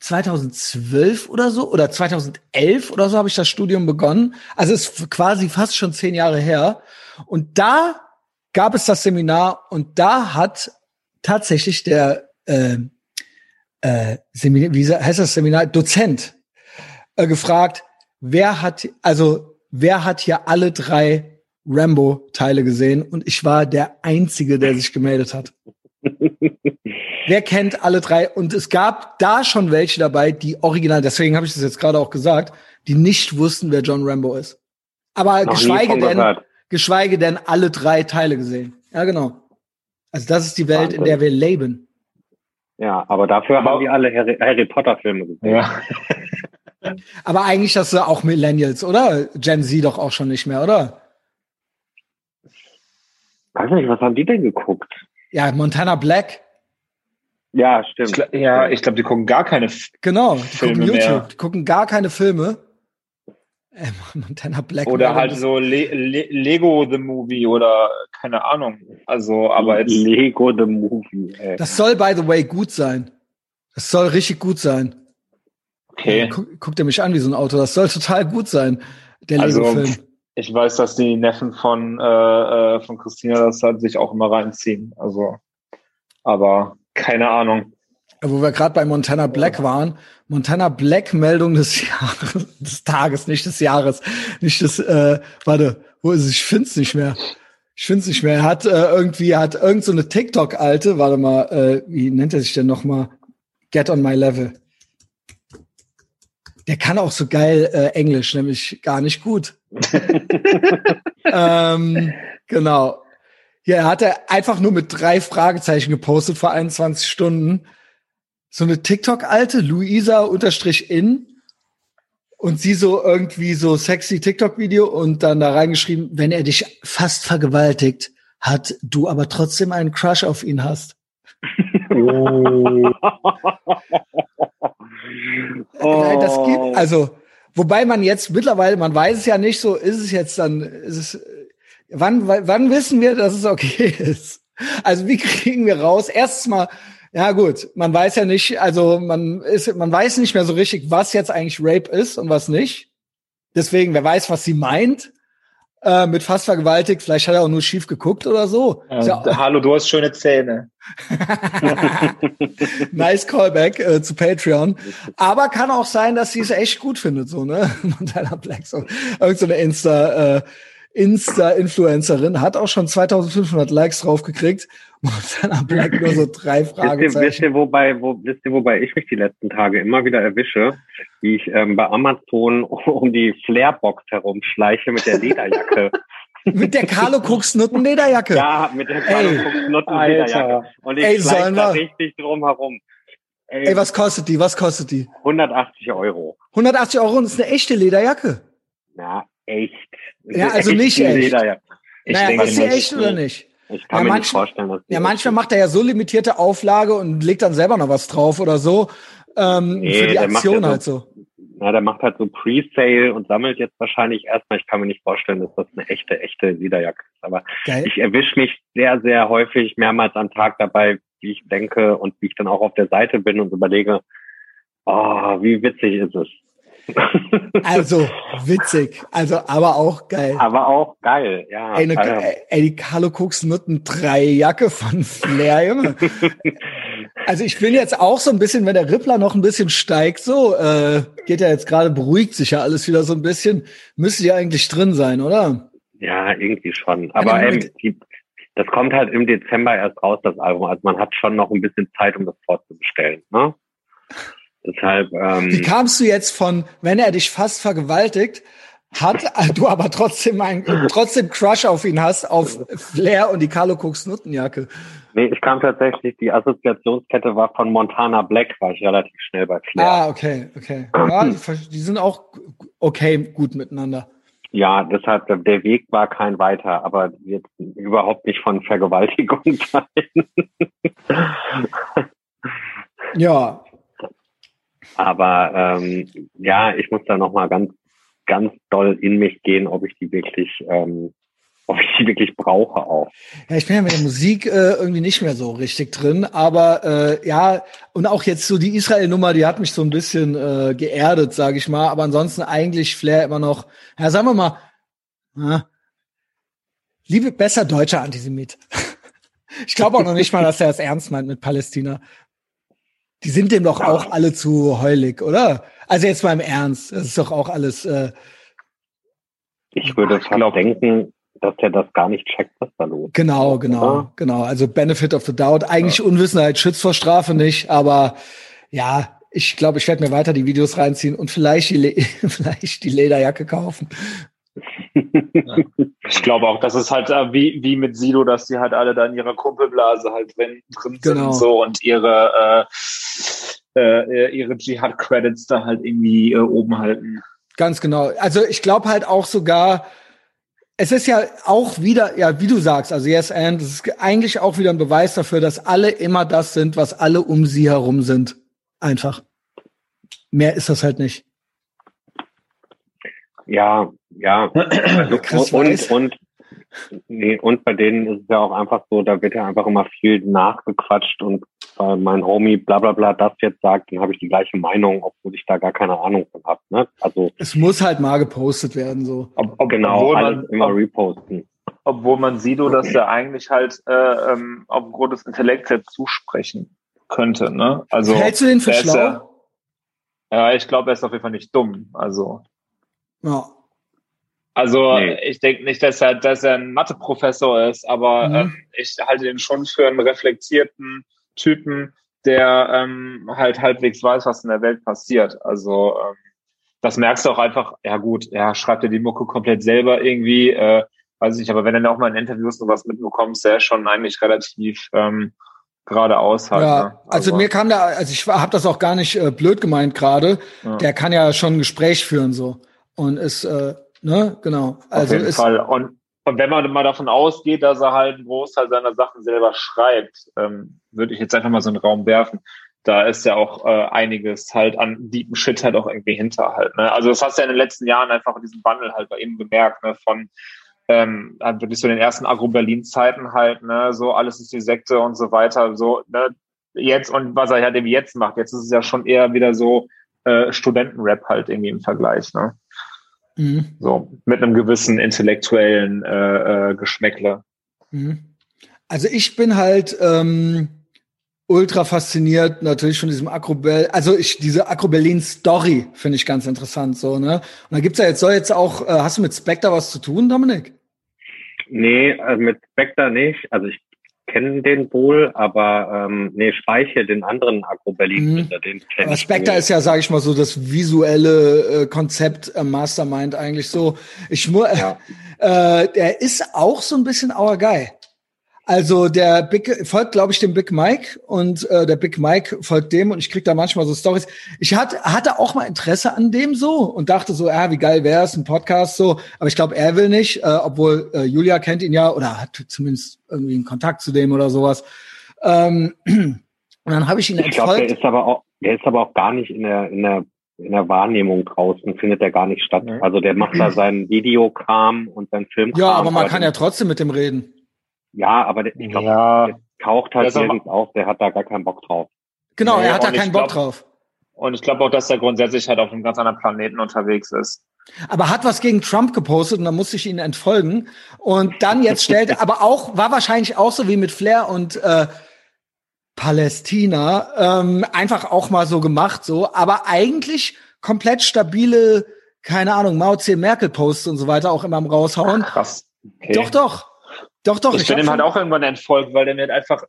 2012 oder so oder 2011 oder so habe ich das Studium begonnen. Also es ist quasi fast schon zehn Jahre her. Und da gab es das Seminar und da hat tatsächlich der äh, äh, Seminar, wie heißt das Seminar Dozent äh, gefragt, wer hat also wer hat hier alle drei Rambo-Teile gesehen und ich war der Einzige, der sich gemeldet hat. Wer kennt alle drei? Und es gab da schon welche dabei, die original, deswegen habe ich das jetzt gerade auch gesagt, die nicht wussten, wer John Rambo ist. Aber Noch geschweige denn, geschweige denn alle drei Teile gesehen. Ja, genau. Also das ist die Welt, Wahnsinn. in der wir leben. Ja, aber dafür aber haben wir alle Harry, Harry Potter Filme gesehen. Ja. aber eigentlich das auch Millennials, oder? Gen Z doch auch schon nicht mehr, oder? Weiß nicht, was haben die denn geguckt? Ja, Montana Black. Ja, stimmt. Ich, ja, ich glaube, die gucken gar keine F genau, die Filme gucken YouTube, mehr. die gucken gar keine Filme. Äh, Montana Black. Oder halt so Le Le Lego the Movie oder keine Ahnung. Also, aber jetzt Lego the Movie. Ey. Das soll by the way gut sein. Das soll richtig gut sein. Okay. Guck, guckt ihr mich an wie so ein Auto. Das soll total gut sein. Der also, Lego-Film. Ich weiß, dass die Neffen von, äh, äh, von Christina das halt sich auch immer reinziehen. Also, aber keine Ahnung. Wo wir gerade bei Montana Black waren, Montana Black Meldung des Jahres, des Tages, nicht des Jahres, nicht des, äh, warte, wo ist es? Ich find's nicht mehr. Ich find's nicht mehr. Er hat äh, irgendwie, er hat irgend so eine TikTok-Alte, warte mal, äh, wie nennt er sich denn nochmal? Get on my level. Der kann auch so geil äh, Englisch, nämlich gar nicht gut. ähm, genau. Ja, er hatte einfach nur mit drei Fragezeichen gepostet vor 21 Stunden. So eine TikTok-Alte, Luisa unterstrich in. Und sie so irgendwie so sexy TikTok-Video und dann da reingeschrieben, wenn er dich fast vergewaltigt hat, du aber trotzdem einen Crush auf ihn hast. Oh. oh. Das gibt, also, Wobei man jetzt mittlerweile, man weiß es ja nicht so, ist es jetzt dann, ist es, wann, wann wissen wir, dass es okay ist? Also wie kriegen wir raus? Erstens mal, ja gut, man weiß ja nicht, also man ist, man weiß nicht mehr so richtig, was jetzt eigentlich Rape ist und was nicht. Deswegen, wer weiß, was sie meint äh, mit fast vergewaltigt. Vielleicht hat er auch nur schief geguckt oder so. Ja, ja hallo, du hast schöne Zähne. nice Callback äh, zu Patreon. Aber kann auch sein, dass sie es echt gut findet, so, ne? Montana Black, so. Irgend so eine Insta, äh, Insta-Influencerin, hat auch schon 2500 Likes draufgekriegt. Montana Black nur so drei Fragen. Wisst ihr, wisst ihr, wobei, wo, wisst ihr, wobei ich mich die letzten Tage immer wieder erwische, wie ich ähm, bei Amazon um die Flairbox herumschleiche mit der Lederjacke. Mit der Carlo Cooks Nutten Lederjacke. Ja, mit der Carlo Cooks Nutten Lederjacke. Und ich Ey, da richtig drum herum. Ey, Ey, was kostet die? Was kostet die? 180 Euro. 180 Euro und ist eine echte Lederjacke. Ja, echt. Ja, also nicht echt. Lederjacke. Ich naja, denke, ist sie echt oder nicht? Ich kann ja, mir manch, nicht vorstellen, dass Ja, manchmal macht er ja so limitierte Auflage und legt dann selber noch was drauf oder so. Ähm, nee, für die Aktion halt so. Na, der macht halt so Pre-Sale und sammelt jetzt wahrscheinlich erstmal. Ich kann mir nicht vorstellen, dass das eine echte, echte Lederjacke ist. Aber Geil. ich erwische mich sehr, sehr häufig mehrmals am Tag dabei, wie ich denke und wie ich dann auch auf der Seite bin und überlege, oh, wie witzig ist es. Also witzig, also aber auch geil. Aber auch geil, ja. Ey, eine, ey die Carlo Cooks Nutten 3 Jacke von Flair, Junge. also ich bin jetzt auch so ein bisschen, wenn der Rippler noch ein bisschen steigt, so, äh, geht ja jetzt gerade, beruhigt sich ja alles wieder so ein bisschen, müsste ja eigentlich drin sein, oder? Ja, irgendwie schon. Aber ähm, die, das kommt halt im Dezember erst raus, das Album. Also man hat schon noch ein bisschen Zeit, um das vorzubestellen, ne? Deshalb. Ähm, Wie kamst du jetzt von, wenn er dich fast vergewaltigt, hat du aber trotzdem ein, trotzdem Crush auf ihn hast, auf Flair und die Carlo Cooks Nuttenjacke? Nee, ich kam tatsächlich, die Assoziationskette war von Montana Black, war ich relativ schnell bei Flair. Ah, okay, okay. Ja, die, die sind auch okay gut miteinander. Ja, deshalb, der Weg war kein weiter, aber jetzt überhaupt nicht von Vergewaltigung sein. ja, aber ähm, ja, ich muss da nochmal ganz, ganz doll in mich gehen, ob ich die wirklich, ähm, ob ich die wirklich brauche auch. Ja, ich bin ja mit der Musik äh, irgendwie nicht mehr so richtig drin, aber äh, ja, und auch jetzt so die Israel-Nummer, die hat mich so ein bisschen äh, geerdet, sage ich mal. Aber ansonsten eigentlich Flair immer noch, ja, sagen wir mal, na, liebe besser deutscher Antisemit. ich glaube auch noch nicht mal, dass er es ernst meint mit Palästina. Die sind dem doch auch alle zu heulig, oder? Also jetzt mal im Ernst, das ist doch auch alles. Äh, ich würde fast denken, dass er das gar nicht checkt, was da los ist. Genau, genau, oder? genau. Also Benefit of the Doubt. Eigentlich ja. Unwissenheit schützt vor Strafe nicht, aber ja, ich glaube, ich werde mir weiter die Videos reinziehen und vielleicht die, vielleicht die Lederjacke kaufen. Ich glaube auch, dass es halt äh, wie, wie mit Sido, dass die halt alle da in ihrer Kumpelblase halt drin, drin sind genau. so und ihre, äh, äh, ihre Jihad-Credits da halt irgendwie äh, oben halten. Ganz genau. Also ich glaube halt auch sogar, es ist ja auch wieder, ja, wie du sagst, also Yes and, es ist eigentlich auch wieder ein Beweis dafür, dass alle immer das sind, was alle um sie herum sind. Einfach. Mehr ist das halt nicht. Ja, ja. Also, und, und, nee, und bei denen ist es ja auch einfach so, da wird ja einfach immer viel nachgequatscht und weil mein Homie bla bla bla das jetzt sagt, dann habe ich die gleiche Meinung, obwohl ich da gar keine Ahnung von habe. Ne? Also es muss halt mal gepostet werden so. Ob, ob, genau, alles man, immer ob, reposten. Obwohl man Sido das ja eigentlich halt äh, ähm, aufgrund des Intellekts zusprechen könnte. Ne? Also hältst du den für schlau? Ja, ja, ich glaube, er ist auf jeden Fall nicht dumm. Also ja. Also nee. ich denke nicht, dass er, dass er ein Matheprofessor ist, aber mhm. ähm, ich halte ihn schon für einen reflektierten Typen, der ähm, halt halbwegs weiß, was in der Welt passiert. Also ähm, das merkst du auch einfach, ja gut, er schreibt ja die Mucke komplett selber irgendwie, äh, weiß ich nicht, aber wenn du dann auch mal in Interviews noch was mitbekommst, der ist schon eigentlich relativ ähm, geradeaus halt. Ja, ne? also, also, mir kam da, also ich habe das auch gar nicht äh, blöd gemeint gerade, ja. der kann ja schon ein Gespräch führen so und ist, äh, ne, genau. Also Auf jeden ist, Fall. Und, und wenn man mal davon ausgeht, dass er halt einen Großteil seiner Sachen selber schreibt, ähm, würde ich jetzt einfach mal so einen Raum werfen. Da ist ja auch äh, einiges halt an deepen Shit halt auch irgendwie hinter halt. Ne? Also das hast du ja in den letzten Jahren einfach diesen Wandel halt bei ihm bemerkt, ne? von ähm, wirklich so den ersten Agro-Berlin-Zeiten halt, ne, so alles ist die Sekte und so weiter, so, ne, jetzt und was er halt eben jetzt macht, jetzt ist es ja schon eher wieder so äh, Studentenrap halt irgendwie im Vergleich, ne. Mhm. So, mit einem gewissen intellektuellen äh, äh, Geschmäckle. Mhm. Also ich bin halt ähm, ultra fasziniert natürlich von diesem Akrobel, also ich diese Akroberlin Story finde ich ganz interessant so, ne? Und da gibt's ja jetzt soll jetzt auch äh, hast du mit Spectre was zu tun, Dominik? Nee, also mit Spectre nicht. Also ich kenne den wohl, aber ähm, nee, Speiche, den anderen Agro-Berlin, mhm. den kenne ich. Spectre ist ja, sage ich mal so, das visuelle äh, Konzept äh, Mastermind eigentlich so. Ich muss, ja. äh, der ist auch so ein bisschen our guy. Also der Big folgt, glaube ich, dem Big Mike und äh, der Big Mike folgt dem und ich krieg da manchmal so Stories. Ich hatte, hatte auch mal Interesse an dem so und dachte so, ja, wie geil wäre es, ein Podcast so. Aber ich glaube, er will nicht, äh, obwohl äh, Julia kennt ihn ja oder hat zumindest irgendwie einen Kontakt zu dem oder sowas. Ähm, und dann habe ich ihn ich entfolgt. Glaub, der ist aber auch, der ist aber auch gar nicht in der in der in der Wahrnehmung draußen findet der gar nicht statt. Also der macht da seinen Videokram und seinen Film. Ja, aber man kann ja trotzdem mit dem reden. Ja, aber der, ich glaube, ja. der taucht halt nirgends auf, der hat da gar keinen Bock drauf. Genau, nee, er hat da keinen Bock drauf. Und ich glaube auch, dass er grundsätzlich halt auf einem ganz anderen Planeten unterwegs ist. Aber hat was gegen Trump gepostet und dann musste ich ihn entfolgen. Und dann jetzt stellt er, aber auch, war wahrscheinlich auch so wie mit Flair und äh, Palästina, ähm, einfach auch mal so gemacht, so, aber eigentlich komplett stabile, keine Ahnung, Mao Zedong Merkel Posts und so weiter auch immer am raushauen. Krass. Okay. Doch, doch. Doch, doch. Ich, ich bin ihm halt auch irgendwann entfolgt, weil der mir halt einfach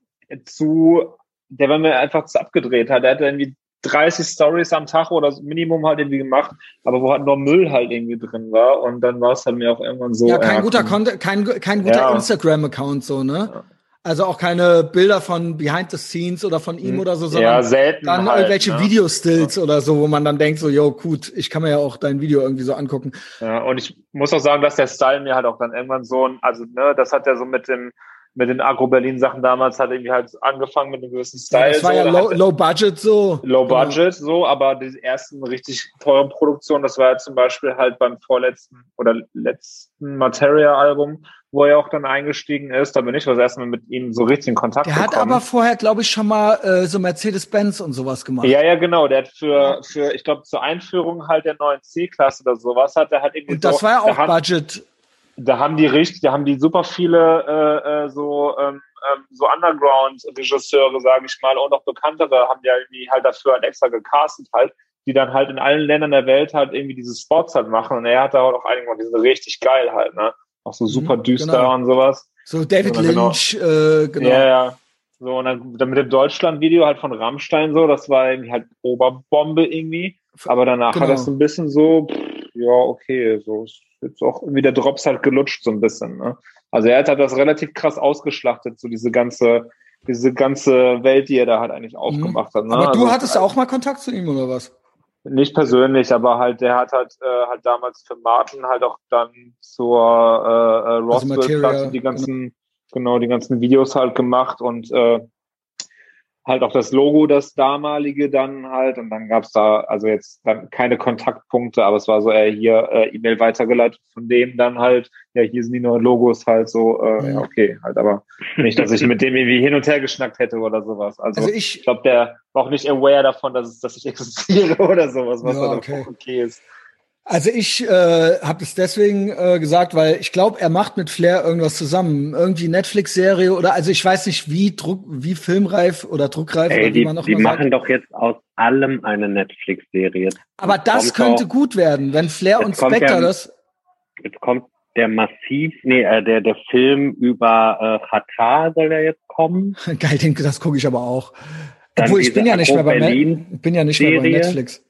zu, der war mir einfach zu abgedreht hat. Der hat irgendwie 30 Stories am Tag oder Minimum halt irgendwie gemacht, aber wo halt nur Müll halt irgendwie drin war und dann war es halt mir auch irgendwann so. Ja, kein ja, guter Content, kein, kein guter ja. Instagram-Account so, ne? Also auch keine Bilder von Behind the Scenes oder von ihm hm. oder so, sondern ja, selten dann halt, irgendwelche ne? Video-Stills ja. oder so, wo man dann denkt so, yo, gut, ich kann mir ja auch dein Video irgendwie so angucken. Ja, und ich muss auch sagen, dass der Style mir halt auch dann irgendwann so, also ne, das hat ja so mit dem mit den Agro-Berlin-Sachen damals hat irgendwie halt angefangen mit einem gewissen Style. Ja, das war so, ja low, low, Budget so. Low genau. Budget so, aber die ersten richtig teuren Produktionen, das war ja zum Beispiel halt beim vorletzten oder letzten Materia-Album, wo er auch dann eingestiegen ist. Da bin ich das erste Mal mit ihm so richtig in Kontakt Der gekommen. hat aber vorher, glaube ich, schon mal äh, so Mercedes-Benz und sowas gemacht. Ja, ja, genau. Der hat für, für ich glaube, zur Einführung halt der neuen C-Klasse oder sowas hat er halt irgendwie Und das so, war ja auch Budget da haben die richtig, da haben die super viele äh, äh, so ähm, ähm, so Underground-Regisseure, sage ich mal, und auch bekanntere haben ja irgendwie halt dafür halt extra gecastet halt, die dann halt in allen Ländern der Welt halt irgendwie diese Spots halt machen. Und er hat da auch einige, die sind richtig geil halt, ne? Auch so super mhm, düster genau. und sowas. So David genau Lynch, genau, äh, genau. Ja, ja. So, und dann, dann mit dem Deutschland-Video halt von Rammstein so, das war irgendwie halt Oberbombe irgendwie. Aber danach genau. hat das ein bisschen so, pff, ja, okay, so ist jetzt auch irgendwie der Drops halt gelutscht so ein bisschen. Ne? Also er hat halt das relativ krass ausgeschlachtet, so diese ganze, diese ganze Welt, die er da halt eigentlich aufgemacht mhm. hat. Ne? Aber du also, hattest ja auch mal Kontakt zu ihm oder was? Nicht persönlich, aber halt, der hat halt, äh, halt damals für Martin halt auch dann zur äh, äh, Roswell also die ganzen, genau. genau, die ganzen Videos halt gemacht und äh, halt auch das Logo, das damalige dann halt. Und dann gab's da also jetzt dann keine Kontaktpunkte, aber es war so, äh, hier äh, E-Mail weitergeleitet von dem dann halt, ja, hier sind die neuen Logos halt so, äh, ja, okay, halt, aber nicht, dass ich mit dem irgendwie hin und her geschnackt hätte oder sowas. Also, also ich, ich glaube, der war auch nicht aware davon, dass, es, dass ich existiere oder sowas, was ja, dann okay. okay ist. Also ich äh, habe es deswegen äh, gesagt, weil ich glaube, er macht mit Flair irgendwas zusammen, irgendwie Netflix-Serie oder also ich weiß nicht, wie Druck, wie filmreif oder druckreif Ey, oder die, man noch Die machen sagt. doch jetzt aus allem eine Netflix-Serie. Aber das könnte auch, gut werden, wenn Flair und Spectre ja, das. Jetzt kommt der massiv, nee, äh, der der Film über äh, Qatar soll der jetzt kommen. Geil, den, das gucke ich aber auch. Dann Obwohl ich bin ja nicht mehr bei bin ja nicht mehr bei Netflix.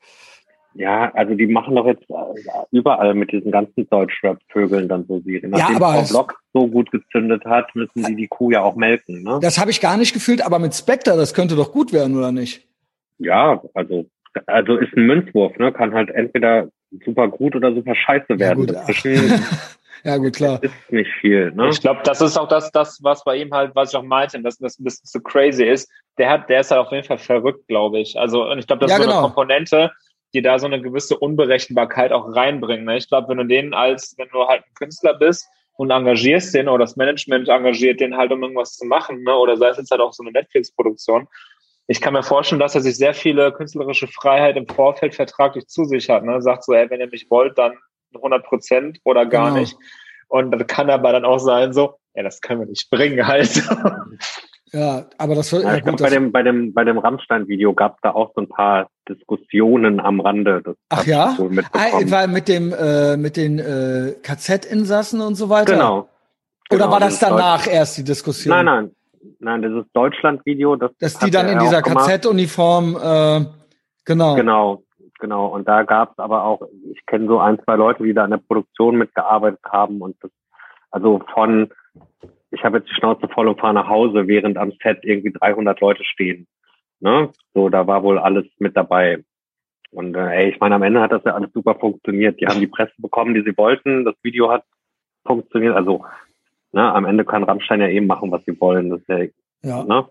Ja, also die machen doch jetzt äh, überall mit diesen ganzen Deutschrap-Vögeln dann so Serien. Nachdem ja, aber Frau Block so gut gezündet hat, müssen die die Kuh ja auch melken. Ne? Das habe ich gar nicht gefühlt, aber mit Spectre, das könnte doch gut werden, oder nicht? Ja, also also ist ein Münzwurf, ne? Kann halt entweder super gut oder super scheiße werden. Ja, gut, ja, gut klar. Das ist nicht viel. Ne? Ich glaube, das ist auch das, das, was bei ihm halt, was ich auch meinte, dass das ein bisschen so crazy ist. Der hat, der ist halt auf jeden Fall verrückt, glaube ich. Also, und ich glaube, das ja, ist so genau. eine Komponente, die da so eine gewisse Unberechenbarkeit auch reinbringen. Ne? Ich glaube, wenn du den als, wenn du halt ein Künstler bist und engagierst den oder das Management engagiert den halt, um irgendwas zu machen, ne? oder sei es jetzt halt auch so eine Netflix-Produktion, ich kann mir vorstellen, dass er sich sehr viele künstlerische Freiheit im Vorfeld vertraglich zu sich hat. Ne? Sagt so, ey, wenn ihr mich wollt, dann 100 Prozent oder gar genau. nicht. Und dann kann aber dann auch sein so, ja, das können wir nicht bringen halt. Ja, aber das soll. Ja, ja, gut, bei dem bei dem bei dem Rammstein-Video gab es da auch so ein paar Diskussionen am Rande. Das Ach ja, ah, weil mit dem äh, mit den äh, KZ-Insassen und so weiter. Genau, Oder genau, war das danach erst die Diskussion? Nein, nein. Nein, dieses Deutschland-Video, das. Dass die dann in dieser KZ-Uniform, äh, genau. Genau, genau. Und da gab es aber auch, ich kenne so ein, zwei Leute, die da in der Produktion mitgearbeitet haben und das, also von, ich habe jetzt die Schnauze voll und fahre nach Hause, während am Set irgendwie 300 Leute stehen. Ne? So, da war wohl alles mit dabei. Und äh, ey, ich meine, am Ende hat das ja alles super funktioniert. Die haben die Presse bekommen, die sie wollten. Das Video hat funktioniert. Also ne, am Ende kann Rammstein ja eben machen, was sie wollen. Das ist ja, ja. Ne?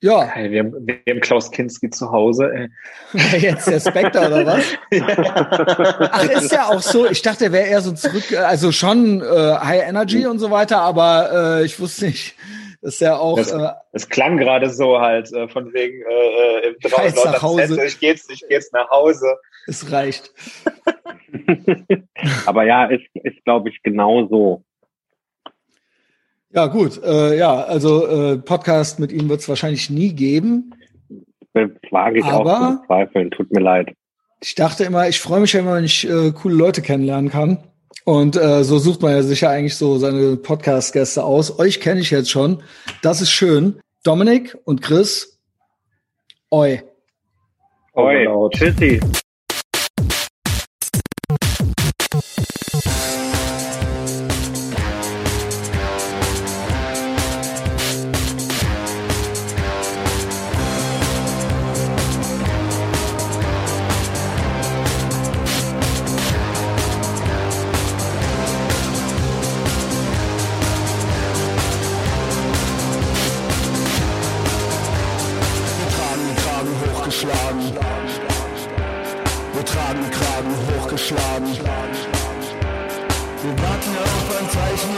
Ja. Hey, wir, haben, wir haben Klaus Kinski zu Hause. Ey. Jetzt der Spectre oder was? ja. Ach, ist ja auch so. Ich dachte, er wäre eher so zurück, also schon äh, High Energy und so weiter, aber äh, ich wusste nicht, ist ja auch. Das, äh, das klang gerade so halt, äh, von wegen äh, äh im Traum nach Hause. ich gehe jetzt, ich geh jetzt nach Hause. Es reicht. Aber ja, ist, ist glaube ich, genau so. Ja, gut. Äh, ja, also äh, Podcast mit ihm wird es wahrscheinlich nie geben. Wage ich Aber auch zu zweifeln. Tut mir leid. Ich dachte immer, ich freue mich ja immer, wenn ich äh, coole Leute kennenlernen kann. Und äh, so sucht man ja sicher eigentlich so seine Podcast-Gäste aus. Euch kenne ich jetzt schon. Das ist schön. Dominik und Chris. Oi. Oi. Tschüssi. Hochgeschlagen.